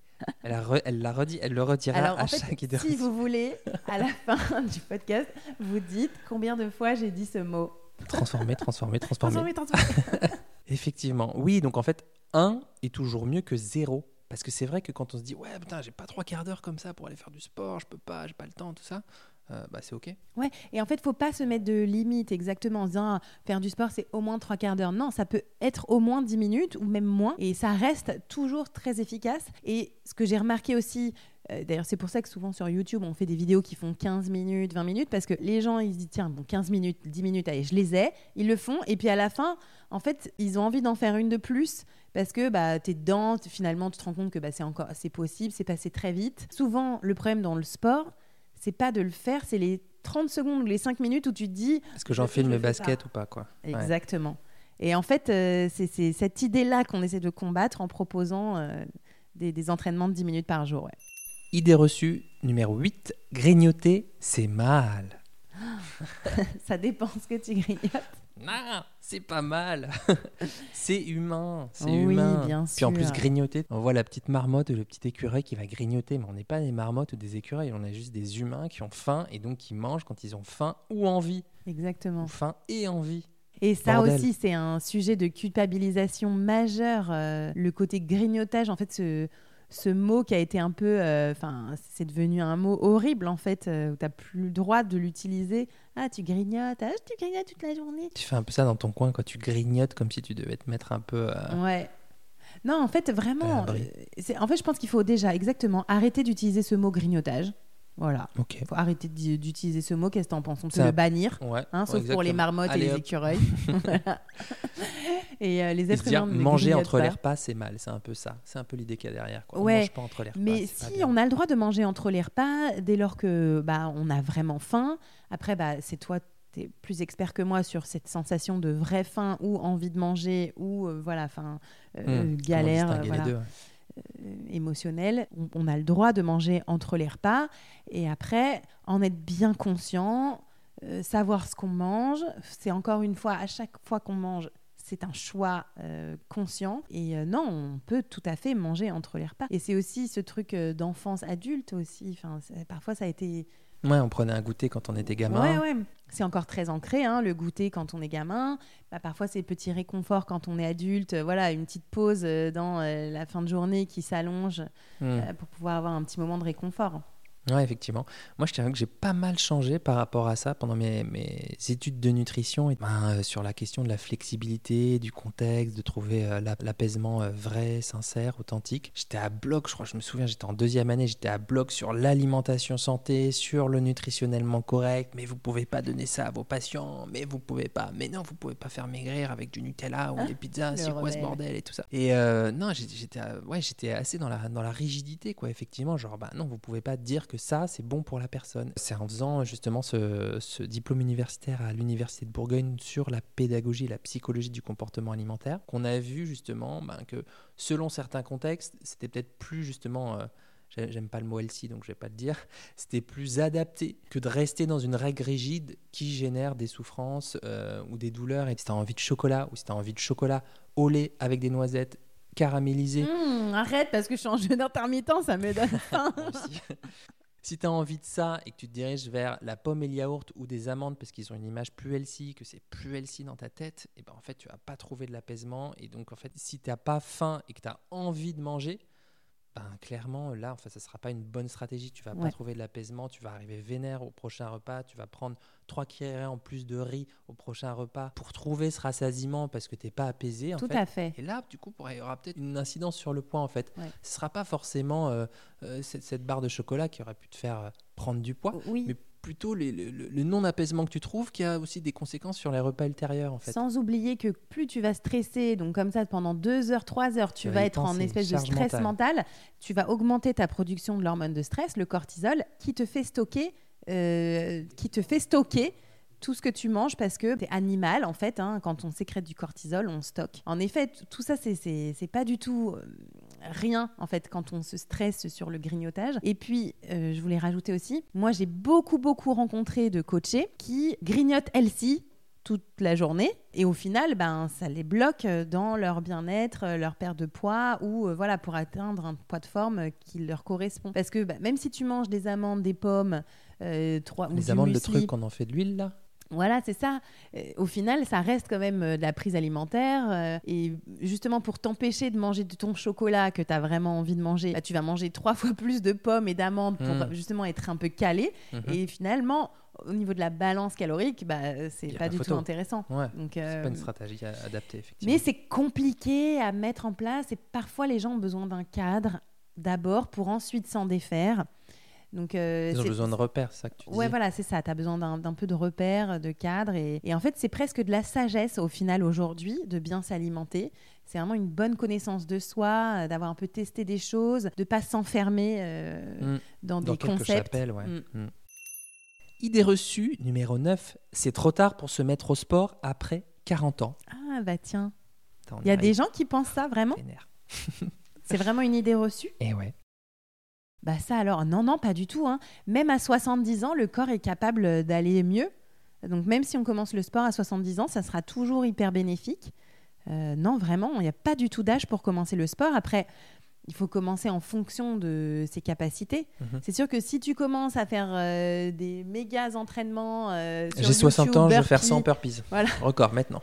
Elle, a re- elle l'a redit, elle le redira Alors, à en fait, chaque si itération. vous voulez, à la fin du podcast, vous dites combien de fois j'ai dit ce mot. Transformé, transformé, transformé. Transformer, transformer. Effectivement. Oui, donc en fait, 1 est toujours mieux que 0. Parce que c'est vrai que quand on se dit, ouais, putain, j'ai pas trois quarts d'heure comme ça pour aller faire du sport, je peux pas, j'ai pas le temps, tout ça, euh, bah c'est ok. Ouais, et en fait, faut pas se mettre de limite exactement en se disant ah, faire du sport c'est au moins trois quarts d'heure. Non, ça peut être au moins 10 minutes ou même moins et ça reste toujours très efficace. Et ce que j'ai remarqué aussi, euh, d'ailleurs, c'est pour ça que souvent sur YouTube on fait des vidéos qui font 15 minutes, 20 minutes parce que les gens ils se disent tiens, bon, 15 minutes, 10 minutes, allez, je les ai, ils le font et puis à la fin, en fait, ils ont envie d'en faire une de plus parce que bah, tu es dedans, finalement tu te rends compte que bah, c'est encore c'est possible, c'est passé très vite. Souvent, le problème dans le sport, c'est pas de le faire, c'est les 30 secondes ou les 5 minutes où tu te dis Est-ce que j'en Je- file je mes baskets ou pas, quoi? Ouais. exactement. Et en fait, euh, c'est c'est cette idée-là qu'on essaie de combattre en proposant euh, des, des entraînements de 10 minutes par jour. ouais. Idée reçue numéro 8, grignoter, c'est mal. Ça dépend ce que tu grignotes. Non, c'est pas mal. c'est humain, c'est Oui, humain. bien Puis en plus, grignoter, on voit la petite marmotte ou le petit écureuil qui va grignoter, mais on n'est pas des marmottes ou des écureuils, on est juste des humains qui ont faim et donc qui mangent quand ils ont faim ou envie. Exactement. Ou faim et envie. Et ça Bordel. aussi, c'est un sujet de culpabilisation majeure. euh, le côté grignotage, en fait, ce, ce mot qui a été un peu. euh, Enfin, c'est devenu un mot horrible, en fait, euh, où tu n'as plus le droit de l'utiliser. Ah, tu grignotes, ah, tu grignotes toute la journée. Tu fais un peu ça dans ton coin quand tu grignotes comme si tu devais te mettre un peu. euh, Ouais. Non, en fait, vraiment. c'est- En fait, je pense qu'il faut déjà exactement arrêter d'utiliser ce mot grignotage. Voilà. Il faut arrêter d'utiliser ce mot. Qu'est-ce que t'en penses? On peut le bannir, Ouais. hein, ouais, sauf pour les marmottes Allez, et les hop. écureuils. Voilà. et euh, les êtres humains manger entre pas. les repas, c'est mal. C'est un peu ça. C'est un peu l'idée qu'il y a derrière. Quoi. On Ouais, mange pas entre les repas. Mais si on a le droit de manger entre les repas, dès lors que bah, on a vraiment faim, après, bah, c'est toi, tu es plus expert que moi sur cette sensation de vraie faim ou envie de manger ou euh, voilà, faim, euh, Hmm, galère voilà, émotionnelle. On, on a le droit de manger entre les repas et après, en être bien conscient, savoir ce qu'on mange. C'est encore une fois, à chaque fois qu'on mange, c'est un choix euh, conscient. Et euh, non, on peut tout à fait manger entre les repas. Et c'est aussi ce truc euh, d'enfance adulte aussi. Enfin, parfois, ça a été... Ouais, on prenait un goûter quand on était gamin. Ouais, ouais. C'est encore très ancré, hein, le goûter quand on est gamin. Bah, parfois, c'est petits réconforts quand on est adulte. Voilà, une petite pause dans la fin de journée qui s'allonge Hmm. pour pouvoir avoir un petit moment de réconfort. Ouais, effectivement. Moi, je dirais que j'ai pas mal changé par rapport à ça pendant mes, mes études de nutrition. Et, ben, euh, sur la question de la flexibilité, du contexte, de trouver euh, la- l'apaisement euh, vrai, sincère, authentique. J'étais à bloc, je crois, je me souviens, j'étais en deuxième année, j'étais à bloc sur l'alimentation santé, sur le nutritionnellement correct. Mais vous pouvez pas donner ça à vos patients, mais vous pouvez pas. Mais non, vous pouvez pas faire maigrir avec du Nutella ou Ah, des pizzas, c'est quoi ce bordel et tout ça. Et non, j'étais ouais, j'étais assez dans la, dans la rigidité, quoi, effectivement. Genre, bah non, vous pouvez pas dire que ça, c'est bon pour la personne. C'est en faisant justement ce, ce diplôme universitaire à l'Université de Bourgogne sur la pédagogie et la psychologie du comportement alimentaire qu'on a vu justement ben, que selon certains contextes, c'était peut-être plus justement. euh, j'ai- J'aime pas le mot healthy, donc je vais pas le dire. C'était plus adapté que de rester dans une règle rigide qui génère des souffrances euh, ou des douleurs. Et si tu as envie de chocolat ou si tu as envie de chocolat au lait avec des noisettes caramélisées, Mmh, arrête, parce que je suis en jeûne intermittent, ça me donne faim. Si tu as envie de ça et que tu te diriges vers la pomme et le yaourt ou des amandes parce qu'ils ont une image plus healthy, que c'est plus healthy dans ta tête, et ben en fait, tu vas pas trouver de l'apaisement. Et donc, en fait, si tu n'as pas faim et que tu as envie de manger, ben clairement, là, enfin, ça sera pas une bonne stratégie. Tu vas Ouais. pas trouver de l'apaisement. Tu vas arriver vénère au prochain repas. Tu vas prendre trois cuillerées en plus de riz au prochain repas pour trouver ce rassasiement parce que tu n'es pas apaisé. En Tout fait. à fait. Et là, du coup, il y aura peut-être une incidence sur le poids, en fait. Ouais. Ce sera pas forcément euh, euh, cette, cette barre de chocolat qui aurait pu te faire euh, prendre du poids, Oui. mais plutôt les- le, non-apaisement que tu trouves qui a aussi des conséquences sur les repas ultérieurs en fait. Sans oublier que plus tu vas stresser, donc comme ça pendant deux heures, trois heures, tu Tu vas être en espèce de stress mentale. mental, tu vas augmenter ta production de l'hormone de stress, le cortisol, qui te fait stocker, euh, qui te fait stocker tout ce que tu manges parce que c'est animal en fait. hein, quand on sécrète du cortisol, on stocke. En effet, tout ça c'est- c'est c'est pas du tout euh, rien en fait quand on se stresse sur le grignotage. Et puis euh, je voulais rajouter aussi, moi j'ai beaucoup beaucoup rencontré de coachés qui grignotent healthy toute la journée. Et au final ben ça les bloque dans leur bien-être leur perte de poids ou euh, voilà pour atteindre un poids de forme qui leur correspond. Parce que bah, même si tu manges des amandes des pommes euh, trois, ou Les amandes, le truc, on en fait de l'huile là? Voilà, c'est ça. Euh, au final, ça reste quand même euh, de la prise alimentaire. euh, et justement, pour t'empêcher de manger de ton chocolat que tu as vraiment envie de manger, bah, tu vas manger trois fois plus de pommes et d'amandes pour Mm. justement être un peu calé. Mhm. Et finalement, au niveau de la balance calorique, bah, c'est pas du photo. tout intéressant. Ouais, Donc, c'est pas une stratégie adaptée effectivement. mais c'est compliqué à mettre en place et parfois les gens ont besoin d'un cadre d'abord pour ensuite s'en défaire. Donc, euh, Ils ont besoin de repères, c'est ça que tu dis. Ouais, voilà, c'est ça. Tu as besoin d'un peu de repères, de cadres. Et, et en fait, c'est presque de la sagesse au final aujourd'hui de bien s'alimenter. C'est vraiment une bonne connaissance de soi, euh, d'avoir un peu testé des choses, de pas s'enfermer euh, Mm. dans, Dans des concepts. chapelles, ouais. Mm. Mm. Idée reçue numéro 9, c'est trop tard pour se mettre au sport après 40 ans. Ah, bah tiens. Il y a arrive, des gens qui pensent ça vraiment? C'est vraiment une idée reçue? Eh ouais. Bah ça alors, non, non, pas du tout. hein. Même à 70 ans, le corps est capable d'aller mieux. Donc même si on commence le sport à 70 ans, ça sera toujours hyper bénéfique. Euh, non, vraiment, il n'y a pas du tout d'âge pour commencer le sport. Après, il faut commencer en fonction de ses capacités. Mhm. C'est sûr que si tu commences à faire euh, des méga entraînements... euh, J'ai 60 YouTube, ans, je vais faire burpees, 100 burpees. Voilà. Record maintenant.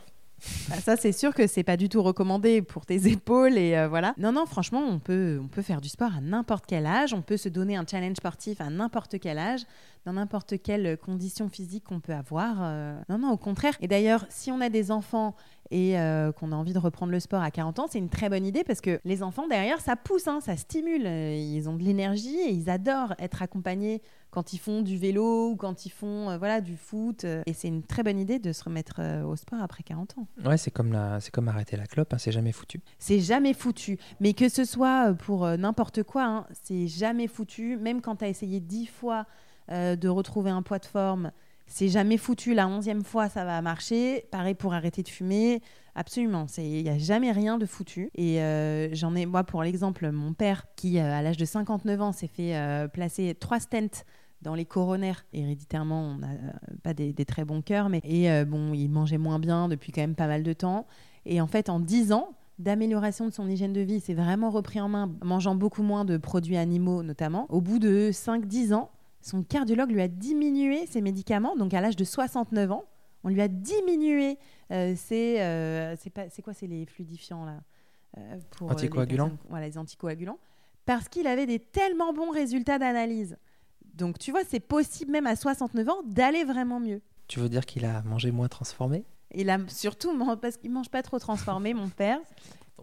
Bah, ça, c'est sûr que c'est pas du tout recommandé pour tes épaules et euh, voilà. Non, non, franchement, on peut, on peut faire du sport à n'importe quel âge. On peut se donner un challenge sportif à n'importe quel âge, dans n'importe quelle condition physique qu'on peut avoir. euh. Non, non, au contraire. Et d'ailleurs, si on a des enfants et euh, qu'on a envie de reprendre le sport à 40 ans, c'est une très bonne idée parce que les enfants derrière, ça pousse, hein, ça stimule. Euh, Ils ont de l'énergie et ils adorent être accompagnés quand ils font du vélo ou quand ils font euh, voilà du foot. Et c'est une très bonne idée de se remettre euh, au sport après 40 ans. Ouais, c'est comme, la... c'est comme arrêter la clope, hein, c'est jamais foutu. C'est jamais foutu. Mais que ce soit pour n'importe quoi, hein, c'est jamais foutu. Même quand tu as essayé dix fois euh, de retrouver un poids de forme, c'est jamais foutu. La onzième fois, ça va marcher. Pareil pour arrêter de fumer. Absolument. Il n'y a jamais rien de foutu. Et euh, j'en ai, moi, pour l'exemple, mon père, qui, euh, à l'âge de 59 ans, s'est fait placer trois stents dans les coronaires. Héréditairement, on n'a pas des, très bons cœurs. Mais... Et bon, il mangeait moins bien depuis quand même pas mal de temps. Et en fait, en 10 ans, d'amélioration de son hygiène de vie, il s'est vraiment repris en main, mangeant beaucoup moins de produits animaux notamment. Au bout de 5-10 ans, son cardiologue lui a diminué ses médicaments, donc à l'âge de 69 ans, on lui a diminué euh, ses... euh, c'est quoi, c'est les fluidifiants là euh, pour, les Anticoagulants Voilà, les anticoagulants. Parce qu'il avait des tellement bons résultats d'analyse. Donc tu vois, c'est possible même à 69 ans d'aller vraiment mieux. Tu veux dire qu'il a mangé moins transformé? Et là, surtout, parce qu'il mange pas trop transformé, mon père.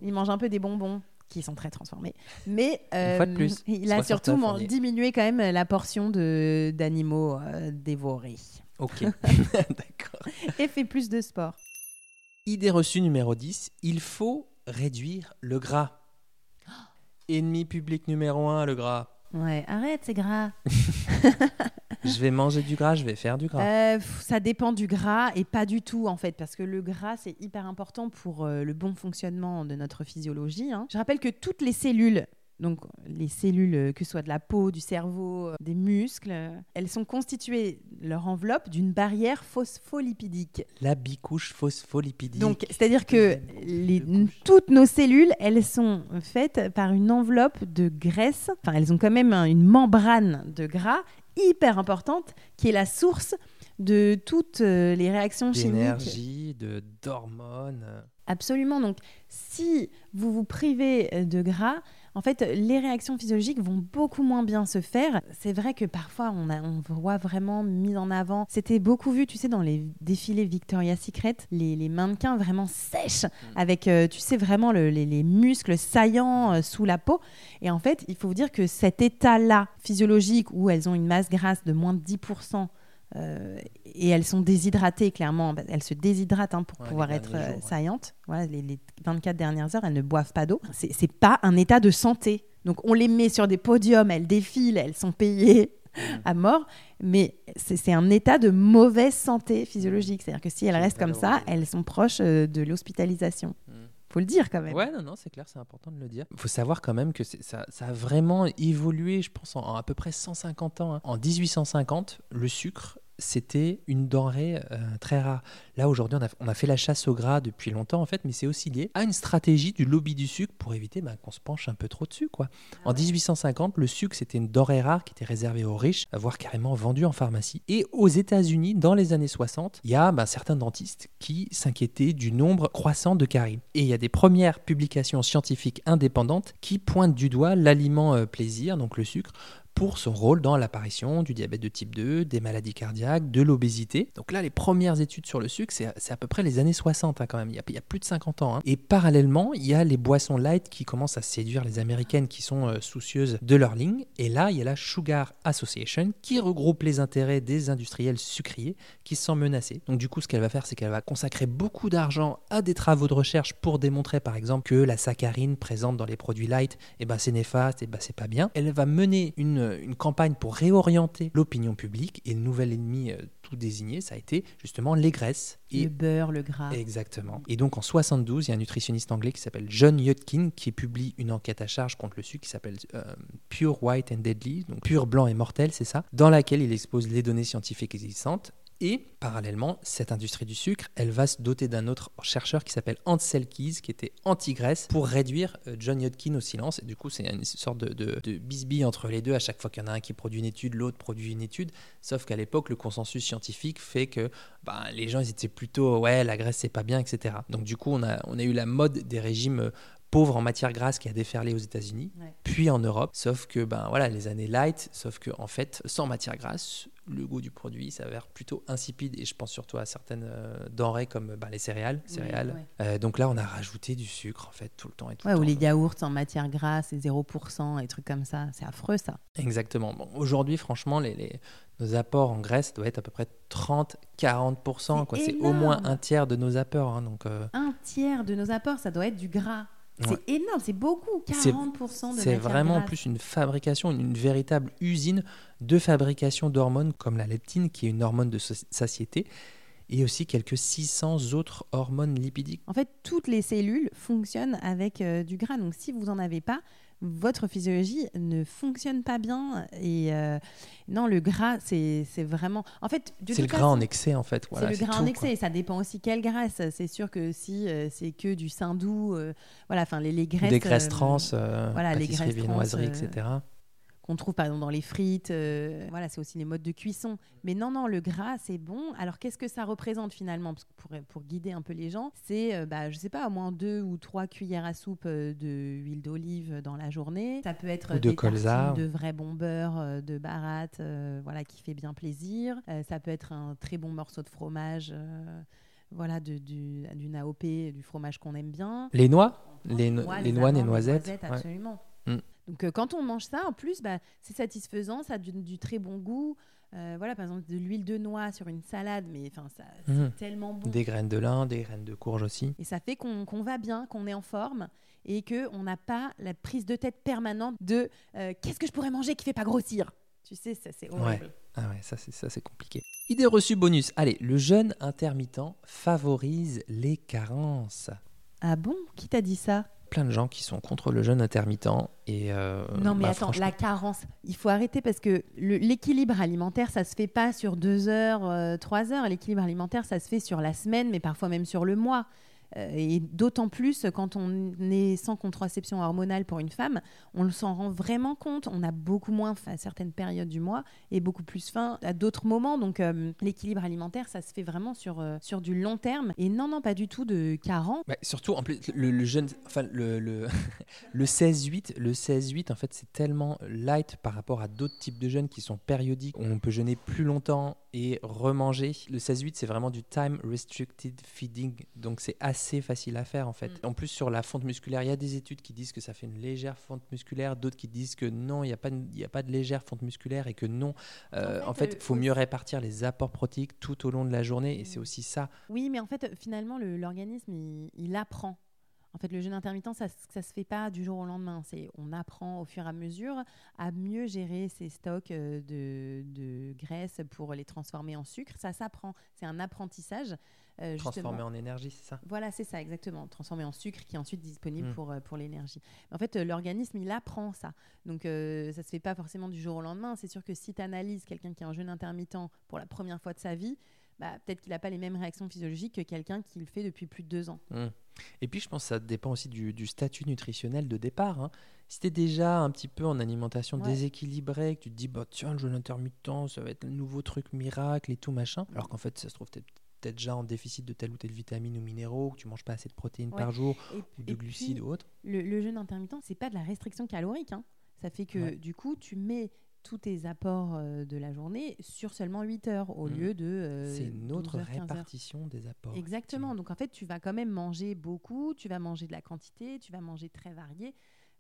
Il mange un peu des bonbons qui sont très transformés. Mais euh, plus, il a 69, surtout diminué quand même la portion d'animaux euh, dévorés. Ok, d'accord. Et fait plus de sport. Idée reçue numéro 10, il faut réduire le gras. Ennemi public numéro 1, le gras. Ouais, arrête, c'est gras. Je vais manger du gras, je vais faire du gras. Euh, ça dépend du gras et pas du tout en fait, parce que le gras c'est hyper important pour euh, le bon fonctionnement de notre physiologie. hein. Je rappelle que toutes les cellules, donc les cellules euh, que ce soit de la peau, du cerveau, des muscles, elles sont constituées leur enveloppe d'une barrière phospholipidique. La bicouche phospholipidique. Donc c'est-à-dire que les- toutes nos cellules, elles sont faites par une enveloppe de graisse. Enfin, elles ont quand même un- une membrane de gras hyper importante qui est la source de toutes euh, les réactions chimiques. d'énergie, de d'hormones. Absolument. Donc, si vous vous privez euh, de gras, en fait, les réactions physiologiques vont beaucoup moins bien se faire. C'est vrai que parfois, on, a, on voit vraiment mis en avant. C'était beaucoup vu, tu sais, dans les défilés Victoria's Secret, les, mannequins vraiment sèches, mm. avec, euh, tu sais, vraiment les, muscles saillants euh, sous la peau. Et en fait, il faut vous dire que cet état-là physiologique où elles ont une masse grasse de moins de 10%, euh, et elles sont déshydratées, clairement. Elles se déshydratent hein, pour pouvoir être euh, saillantes. Voilà, les, 24 dernières heures, elles ne boivent pas d'eau. C'est, n'est pas un état de santé. Donc on les met sur des podiums, elles défilent, elles sont payées mmh. à mort, mais c'est, un état de mauvaise santé physiologique. C'est-à-dire que si elles restent comme ça, elles sont proches euh, de l'hospitalisation. Mmh. Faut le dire quand même. Ouais, non, non, c'est clair, c'est important de le dire. Il faut savoir quand même que ça, a vraiment évolué, je pense, en, à peu près 150 ans. Hein. En 1850, le sucre c'était une denrée euh, très rare. Là, aujourd'hui, on a, fait la chasse au gras depuis longtemps, en fait, mais c'est aussi lié à une stratégie du lobby du sucre pour éviter bah, qu'on se penche un peu trop dessus. Quoi. Ah en 1850, le sucre, c'était une denrée rare qui était réservée aux riches, voire carrément vendue en pharmacie. Et aux États-Unis, dans les années 60, il y a bah, certains dentistes qui s'inquiétaient du nombre croissant de caries. Et il y a des premières publications scientifiques indépendantes qui pointent du doigt l'aliment euh, plaisir, donc le sucre, pour son rôle dans l'apparition du diabète de type 2, des maladies cardiaques, de l'obésité. Donc là, les premières études sur le sucre, c'est à peu près les années 60 hein, quand même, il y, a, plus de 50 ans. Hein. Et parallèlement, il y a les boissons light qui commencent à séduire les Américaines qui sont euh, soucieuses de leur ligne. Et là, il y a la Sugar Association qui regroupe les intérêts des industriels sucriers qui se sentent menacés. Donc du coup, ce qu'elle va faire, c'est qu'elle va consacrer beaucoup d'argent à des travaux de recherche pour démontrer par exemple que la saccharine présente dans les produits light, eh ben, c'est néfaste, et eh ben, c'est pas bien. Elle va mener une une campagne pour réorienter l'opinion publique et le nouvel ennemi euh, tout désigné, ça a été justement les graisses. Et... Le beurre, le gras. Exactement. Et donc en 72, il y a un nutritionniste anglais qui s'appelle John Yudkin qui publie une enquête à charge contre le sucre qui s'appelle euh, Pure White and Deadly, donc pur blanc et mortel, c'est ça, dans laquelle il expose les données scientifiques existantes et parallèlement, cette industrie du sucre, elle va se doter d'un autre chercheur qui s'appelle Ansel Keys, qui était anti-graisse, pour réduire euh, John Yodkin au silence. Et du coup, c'est une sorte de, de, bisbille entre les deux. À chaque fois qu'il y en a un qui produit une étude, l'autre produit une étude. Sauf qu'à l'époque, le consensus scientifique fait que bah, les gens, ils étaient plutôt, ouais, la graisse, c'est pas bien, etc. Donc du coup, on a, on a eu la mode des régimes pauvres en matière grasse qui a déferlé aux États-Unis, puis en Europe. Sauf que, ben voilà, les années light, sauf que en fait, sans matière grasse, le goût du produit s'avère plutôt insipide et je pense surtout à certaines euh, denrées comme bah, les céréales. céréales. Euh, donc là, on a rajouté du sucre en fait tout le temps. Et tout ouais, ou les yaourts en matière grasse et 0% et trucs comme ça. C'est affreux ça. Exactement. Bon, Aujourd'hui, franchement, les, nos apports en graisse doivent être à peu près 30-40%. C'est au moins un tiers de nos apports. Hein, donc, euh. Un tiers de nos apports, ça doit être du gras. C'est énorme, c'est beaucoup, 40% de C'est vraiment plus une fabrication, une, véritable usine de fabrication d'hormones comme la leptine, qui est une hormone de satiété, et aussi quelques 600 autres hormones lipidiques. En fait, toutes les cellules fonctionnent avec euh, du gras. Donc, si vous n'en avez pas, votre physiologie ne fonctionne pas bien. Et euh, non, le gras, c'est vraiment. En fait, c'est le gras en excès, en fait. c'est le gras en excès. Ça dépend aussi quelle graisse. C'est sûr que si euh, c'est que du sein doux, euh, voilà, enfin les, les, graisses. Des graisses trans, voilà, les graisses viennoiseries, etc qu'on trouve par exemple dans les frites. Euh, voilà, c'est aussi les modes de cuisson. Mais non, non, le gras, c'est bon. Alors qu'est-ce que ça représente finalement? Parce que pour, pour, guider un peu les gens, c'est, euh, bah, je sais pas, au moins deux ou trois cuillères à soupe euh, de d'huile d'olive dans la journée. Ça peut être de des colza. de vrai bon beurre, de baratte, voilà, qui fait bien plaisir. ça peut être un très bon morceau de fromage voilà, de, du, d'une AOP, du fromage qu'on aime bien. Les noix? Les, noix, les, noix, les noisettes. absolument. Mm. Donc euh, quand on mange ça, en plus, bah, c'est satisfaisant, ça a du, très bon goût. Euh, voilà, par exemple, de l'huile de noix sur une salade, mais enfin, ça, c'est mm. tellement bon. Des graines de lin, des graines de courge aussi. Et ça fait qu'on, va bien, qu'on est en forme et qu'on n'a pas la prise de tête permanente de euh, qu'est-ce que je pourrais manger qui fait pas grossir? Tu sais, ça c'est horrible. Ah ouais, ça c'est ça c'est compliqué. Idée reçue bonus. Allez, le jeûne intermittent favorise les carences. Ah bon? Qui t'a dit ça? Plein de gens qui sont contre le jeûne intermittent. Et, euh, non, mais bah, attends, la carence, il faut arrêter parce que l'équilibre alimentaire, ça se fait pas sur deux heures, euh, trois heures. L'équilibre alimentaire, ça se fait sur la semaine, mais parfois même sur le mois. Euh, et d'autant plus quand on est sans contraception hormonale pour une femme, on s'en rend vraiment compte. On a beaucoup moins faim à certaines périodes du mois et beaucoup plus faim à d'autres moments. Donc euh, l'équilibre alimentaire, ça se fait vraiment sur, euh, sur du long terme. Et non, non, pas du tout de 40. Ouais, surtout, en plus, le, le jeune, enfin, le, le, le 16-8, le 16-8, en fait, c'est tellement light par rapport à d'autres types de jeûnes qui sont périodiques. On peut jeûner plus longtemps et remanger. Le 16-8, c'est vraiment du time restricted feeding. Donc, c'est assez facile à faire, en fait. Mm. En plus, sur la fonte musculaire, il y a des études qui disent que ça fait une légère fonte musculaire, d'autres qui disent que non, il n'y a, pas y a pas de légère fonte musculaire et que non. Euh, En fait, il euh, faut mieux répartir les apports protéiques tout au long de la journée. Et c'est Mm. aussi ça. Oui, mais en fait, finalement, le- l'organisme, il, il apprend. En fait, le jeûne intermittent, ça ne se fait pas du jour au lendemain. C'est On apprend au fur et à mesure à mieux gérer ses stocks euh, de, de graisse pour les transformer en sucre. Ça s'apprend. C'est un apprentissage. euh, Transformé justement. en énergie, c'est ça? Voilà, c'est ça, exactement. Transformé en sucre qui est ensuite disponible Mm. pour, euh, pour l'énergie. En fait, euh, l'organisme, il apprend ça. Donc, euh, ça ne se fait pas forcément du jour au lendemain. C'est sûr que si tu analyses quelqu'un qui est en jeûne intermittent pour la première fois de sa vie, bah, peut-être qu'il n'a pas les mêmes réactions physiologiques que quelqu'un qui le fait depuis plus de deux ans. Mm. Et puis, je pense que ça dépend aussi du, du statut nutritionnel de départ. hein. Si tu es déjà un petit peu en alimentation Ouais. déséquilibrée, que tu te dis, bah, tiens, le jeûne intermittent, ça va être le nouveau truc miracle et tout machin, alors qu'en fait, ça se trouve, peut-être déjà en déficit de telle ou telle vitamine ou minéraux, que tu manges pas assez de protéines Ouais. par jour, Et, ou de glucides puis, ou autre. le, le jeûne intermittent, c'est pas de la restriction calorique. hein. Ça fait que Ouais. du coup, tu mets tous tes apports euh, de la journée sur seulement 8 heures au Mm. lieu de. euh, c'est une autre 12 heures, 15 heures. répartition des apports. Exactement. Donc en fait, tu vas quand même manger beaucoup, tu vas manger de la quantité, tu vas manger très varié.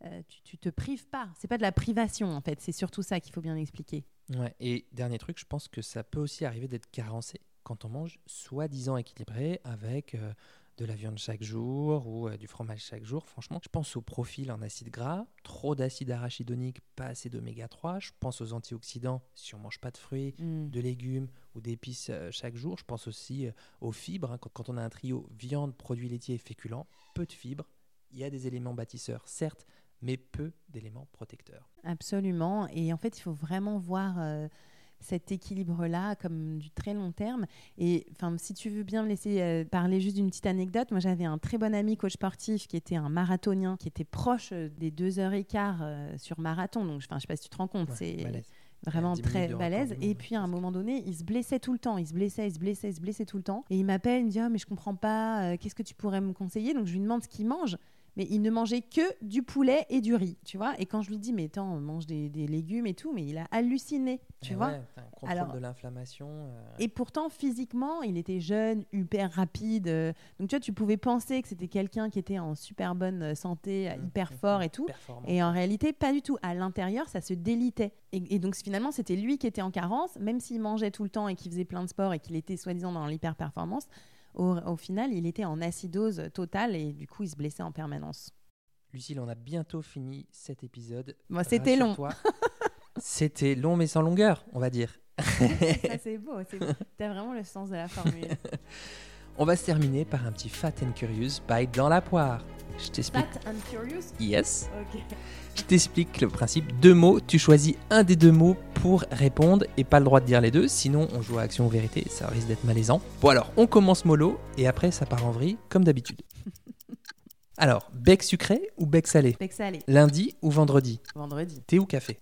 Euh, tu, tu te prives pas. C'est pas de la privation en fait. C'est surtout ça qu'il faut bien expliquer. Ouais, et dernier truc, je pense que ça peut aussi arriver d'être carencé quand on mange soi-disant équilibré avec euh, de la viande chaque jour ou euh, du fromage chaque jour. Franchement, je pense au profil en acide gras, trop d'acide arachidonique, pas assez d'oméga 3. Je pense aux antioxydants si on mange pas de fruits, Mm. de légumes ou d'épices euh, chaque jour. Je pense aussi euh, aux fibres. hein. Quand, quand on a un trio viande, produits laitiers et féculents, peu de fibres. Il y a des éléments bâtisseurs, certes, mais peu d'éléments protecteurs. Absolument. Et en fait, il faut vraiment voir euh, cet équilibre-là comme du très long terme. Et enfin, si tu veux bien me laisser euh, parler juste d'une petite anecdote, moi j'avais un très bon ami coach sportif qui était un marathonien, qui était proche euh, des deux heures et quart euh, sur marathon. Donc, enfin, je sais pas si tu te rends compte, Ouais, c'est balèze. vraiment 10 minutes très balèze. Et puis à un moment donné, il se blessait tout le temps. Il se blessait, il se blessait, il se blessait tout le temps. Et il m'appelle, il me dit Ah, mais je comprends pas, euh, qu'est-ce que tu pourrais me conseiller? Donc je lui demande ce qu'il mange. Mais il ne mangeait que du poulet et du riz, tu vois. Et quand je lui dis, mais attends, on mange des, des légumes et tout, mais il a halluciné, tu Eh vois. ouais, un contrôle Alors- de l'inflammation. euh, Et pourtant, physiquement, il était jeune, hyper rapide. euh, Donc, tu vois, tu pouvais penser que c'était quelqu'un qui était en super bonne santé, euh, Mm, hyper mm, fort et tout. Et en réalité, pas du tout. À l'intérieur, ça se délitait. Et, et donc, finalement, c'était lui qui était en carence, même s'il mangeait tout le temps et qu'il faisait plein de sport et qu'il était soi-disant dans l'hyper-performance. Au, au final, il était en acidose totale et du coup, il se blessait en permanence. Lucille, on a bientôt fini cet épisode. Bon, c'était long. C'était long mais sans longueur, on va dire. C'est beau. c'est- T'as vraiment le sens de la formule. On va se terminer par un petit Fat and Curious by Dans la poire. Je t'explique. Fat and curious Yes. Ok. Je t'explique le principe. Deux mots, tu choisis un des deux mots pour répondre et pas le droit de dire les deux, sinon on joue à action ou vérité ça risque d'être malaisant. Bon alors, on commence mollo et après ça part en vrille comme d'habitude. Alors, bec sucré ou bec salé? Bec salé. Lundi ou vendredi? Vendredi. Thé ou café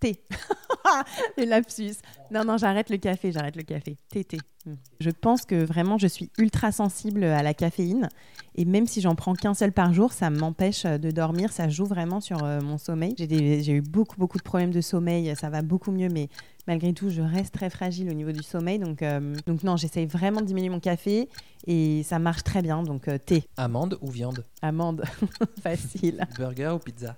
Thé. le lapsus. Non, non, j'arrête le café, j'arrête le café. Thé, thé. Hmm. Je pense que vraiment, je suis ultra sensible à la caféine. Et même si j'en prends qu'un seul par jour, ça m'empêche euh, de dormir. Ça joue vraiment sur euh, mon sommeil. J'ai eu beaucoup, beaucoup de problèmes de sommeil. Ça va beaucoup mieux, mais malgré tout, je reste très fragile au niveau du sommeil. Donc, euh, donc non, j'essaye vraiment de diminuer mon café. Et ça marche très bien. Donc, euh, thé, Amande ou viande? Amande, facile. Burger ou pizza?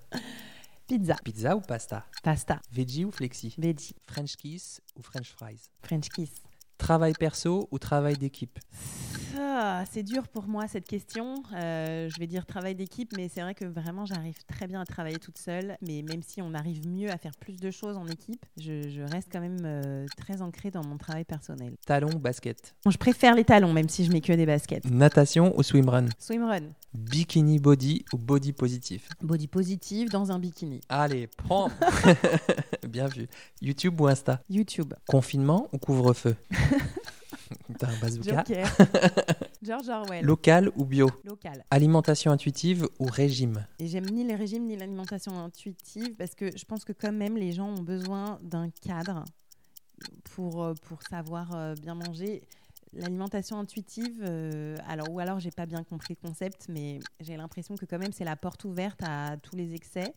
Pizza, Pizza ou pasta? Pasta, Veggie ou flexi? Veggie, French kiss ou French fries? French kiss. Travail perso ou travail d'équipe Ah, c'est dur pour moi cette question. Euh, je vais dire travail d'équipe, mais c'est vrai que vraiment j'arrive très bien à travailler toute seule. Mais même si on arrive mieux à faire plus de choses en équipe, je, je reste quand même euh, très ancrée dans mon travail personnel. Talon ou basket Bon, je préfère les talons, même si je mets que des baskets. Natation ou swimrun Swimrun, Bikini body ou body positif body positive dans un bikini. Allez, prends Bien vu. YouTube ou Insta YouTube, Confinement ou couvre-feu T'as un bazooka Joker. George Orwell. Local ou bio Local. Alimentation intuitive ou régime Et j'aime ni les régimes ni l'alimentation intuitive parce que je pense que quand même les gens ont besoin d'un cadre pour, euh, pour savoir euh, bien manger. L'alimentation intuitive, euh, alors ou alors j'ai pas bien compris le concept, mais j'ai l'impression que quand même c'est la porte ouverte à tous les excès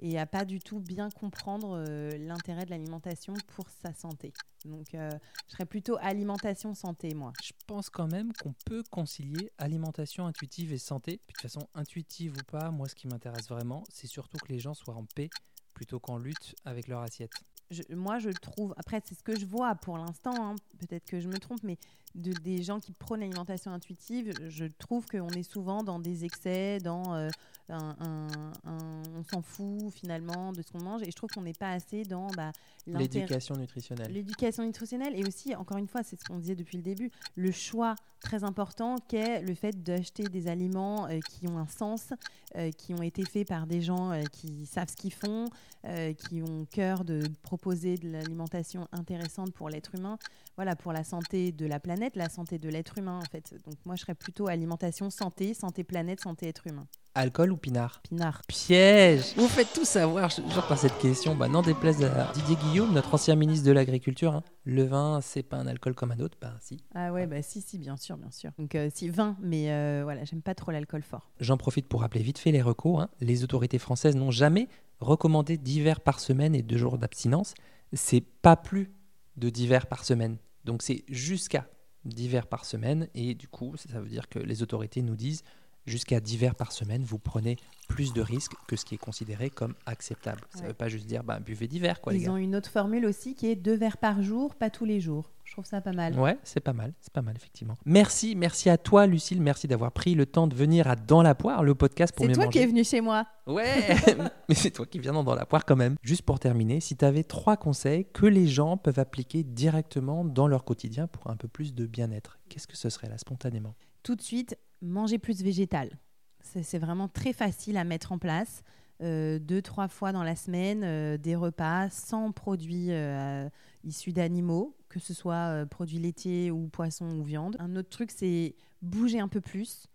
et à pas du tout bien comprendre euh, l'intérêt de l'alimentation pour sa santé. Donc euh, je serais plutôt alimentation santé moi. Je pense quand même qu'on peut concilier alimentation intuitive et santé. Puis de toute façon, intuitive ou pas, moi ce qui m'intéresse vraiment, c'est surtout que les gens soient en paix plutôt qu'en lutte avec leur assiette. je- moi, je trouve, après, c'est ce que je vois pour l'instant, hein, peut-être que je me trompe, mais de, des gens qui prônent l'alimentation intuitive, je trouve qu'on est souvent dans des excès, dans euh, un, un- un- on s'en fout finalement de ce qu'on mange, et je trouve qu'on n'est pas assez dans bah, L'éducation nutritionnelle. L'éducation nutritionnelle et aussi, encore une fois, c'est ce qu'on disait depuis le début, le choix très important qu'est le fait d'acheter des aliments euh, qui ont un sens, euh, qui ont été faits par des gens euh, qui savent ce qu'ils font, euh, qui ont cœur de proposer de l'alimentation intéressante pour l'être humain, voilà, pour la santé de la planète, la santé de l'être humain en fait. Donc moi, je serais plutôt alimentation santé, santé planète, santé être humain. Alcool ou pinard? Pinard. Piège Vous faites tout savoir genre par cette question. Bah, n'en déplaise à Didier Guillaume, notre ancien ministre de l'Agriculture. hein. Le vin, c'est pas un alcool comme un autre? Bah si. Ah ouais, bah si, si, bien sûr, bien sûr. Donc euh, si, 20, mais euh, voilà, j'aime pas trop l'alcool fort. J'en profite pour rappeler vite fait les recos. hein. Les autorités françaises n'ont jamais recommandé d'hiver par semaine et deux jours d'abstinence. C'est pas plus de d'hiver par semaine. Donc c'est jusqu'à d'hiver par semaine. Et du coup, ça veut dire que les autorités nous disent jusqu'à d'hiver par semaine, vous prenez plus de risques que ce qui est considéré comme acceptable. Ça Ouais. veut pas juste dire bah, buvez d'hiver, quoi, les Ils gars. ont une autre formule aussi qui est deux verres par jour, pas tous les jours. Je trouve ça pas mal. Ouais, c'est pas mal, c'est pas mal effectivement. Merci, merci à toi Lucille, merci d'avoir pris le temps de venir à Dans la poire, le podcast pour C'est toi qui es venu chez moi. Ouais, mais c'est toi qui viens dans Dans la poire quand même. Juste pour terminer, si tu avais trois conseils que les gens peuvent appliquer directement dans leur quotidien pour un peu plus de bien-être, qu'est-ce que ce serait là spontanément? Tout de suite, manger plus végétal. C'est vraiment très facile à mettre en place. Euh, deux, trois fois dans la semaine, euh, des repas sans produits euh, issus d'animaux, que ce soit produits laitiers ou poissons ou viande. Un autre truc, c'est bouger un peu plus.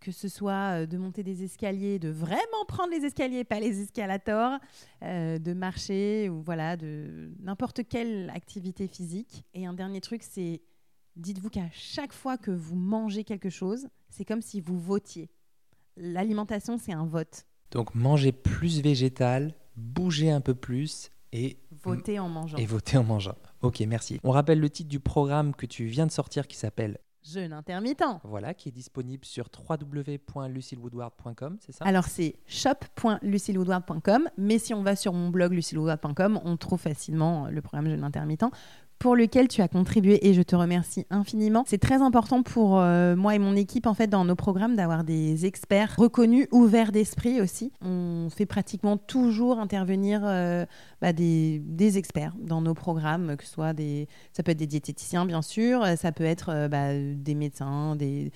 que ce soit de monter des escaliers, de vraiment prendre les escaliers, pas les escalators, de marcher ou voilà, de n'importe quelle activité physique. Et un dernier truc, c'est dites-vous qu'à chaque fois que vous mangez quelque chose, c'est comme si vous votiez. L'alimentation, c'est un vote. Donc manger plus végétal, bouger un peu plus et Voter en mangeant. et voter en mangeant. Ok, merci. On rappelle le titre du programme que tu viens de sortir qui s'appelle Jeûne intermittent. Voilà, qui est disponible sur www.lucillewoodward.com, c'est ça? Alors c'est shop.lucillewoodward.com, mais si on va sur mon blog lucillewoodward.com, on trouve facilement le programme Jeûne intermittent pour lequel tu as contribué et je te remercie infiniment. C'est très important pour euh, moi et mon équipe en fait dans nos programmes d'avoir des experts reconnus, ouverts d'esprit aussi. On fait pratiquement toujours intervenir euh, bah, des, experts dans nos programmes, que ce soit des, ça peut être des diététiciens bien sûr, euh, ça peut être bah, des médecins, des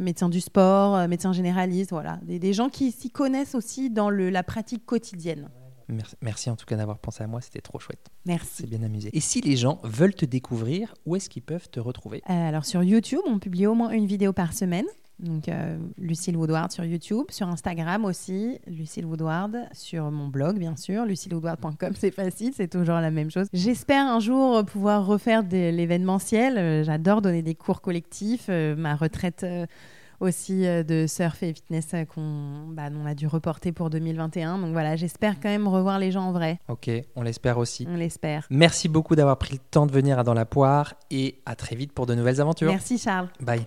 médecins du sport, médecins généralistes, voilà, des, gens qui s'y connaissent aussi dans la pratique quotidienne. Merci, merci en tout cas d'avoir pensé à moi, c'était trop chouette. C'est Merci. bien amusé. Et si les gens veulent te découvrir, où est-ce qu'ils peuvent te retrouver? Euh, alors sur YouTube, on publie au moins une vidéo par semaine. Donc euh, Lucille Woodward sur YouTube, sur Instagram aussi, Lucille Woodward, sur mon blog bien sûr, lucillewoodward.com, c'est facile, c'est toujours la même chose. J'espère un jour pouvoir refaire de l'événementiel. Euh, J'adore donner des cours collectifs. Ma retraite euh, aussi euh, de surf et fitness euh, qu'on bah, on a dû reporter pour 2021. Donc voilà, j'espère quand même revoir les gens en vrai. Ok, on l'espère aussi. On l'espère. Merci beaucoup d'avoir pris le temps de venir à Dans la Poire et à très vite pour de nouvelles aventures. Merci Charles. Bye.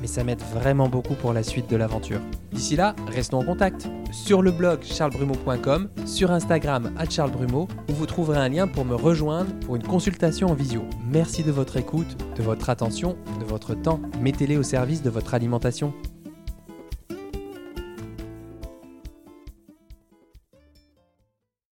mais ça m'aide vraiment beaucoup pour la suite de l'aventure. D'ici là, restons en contact sur le blog charlesbrumeau.com, sur Instagram à charlesbrumeau, où vous trouverez un lien pour me rejoindre pour une consultation en visio. Merci de votre écoute, de votre attention, de votre temps. Mettez-les au service de votre alimentation.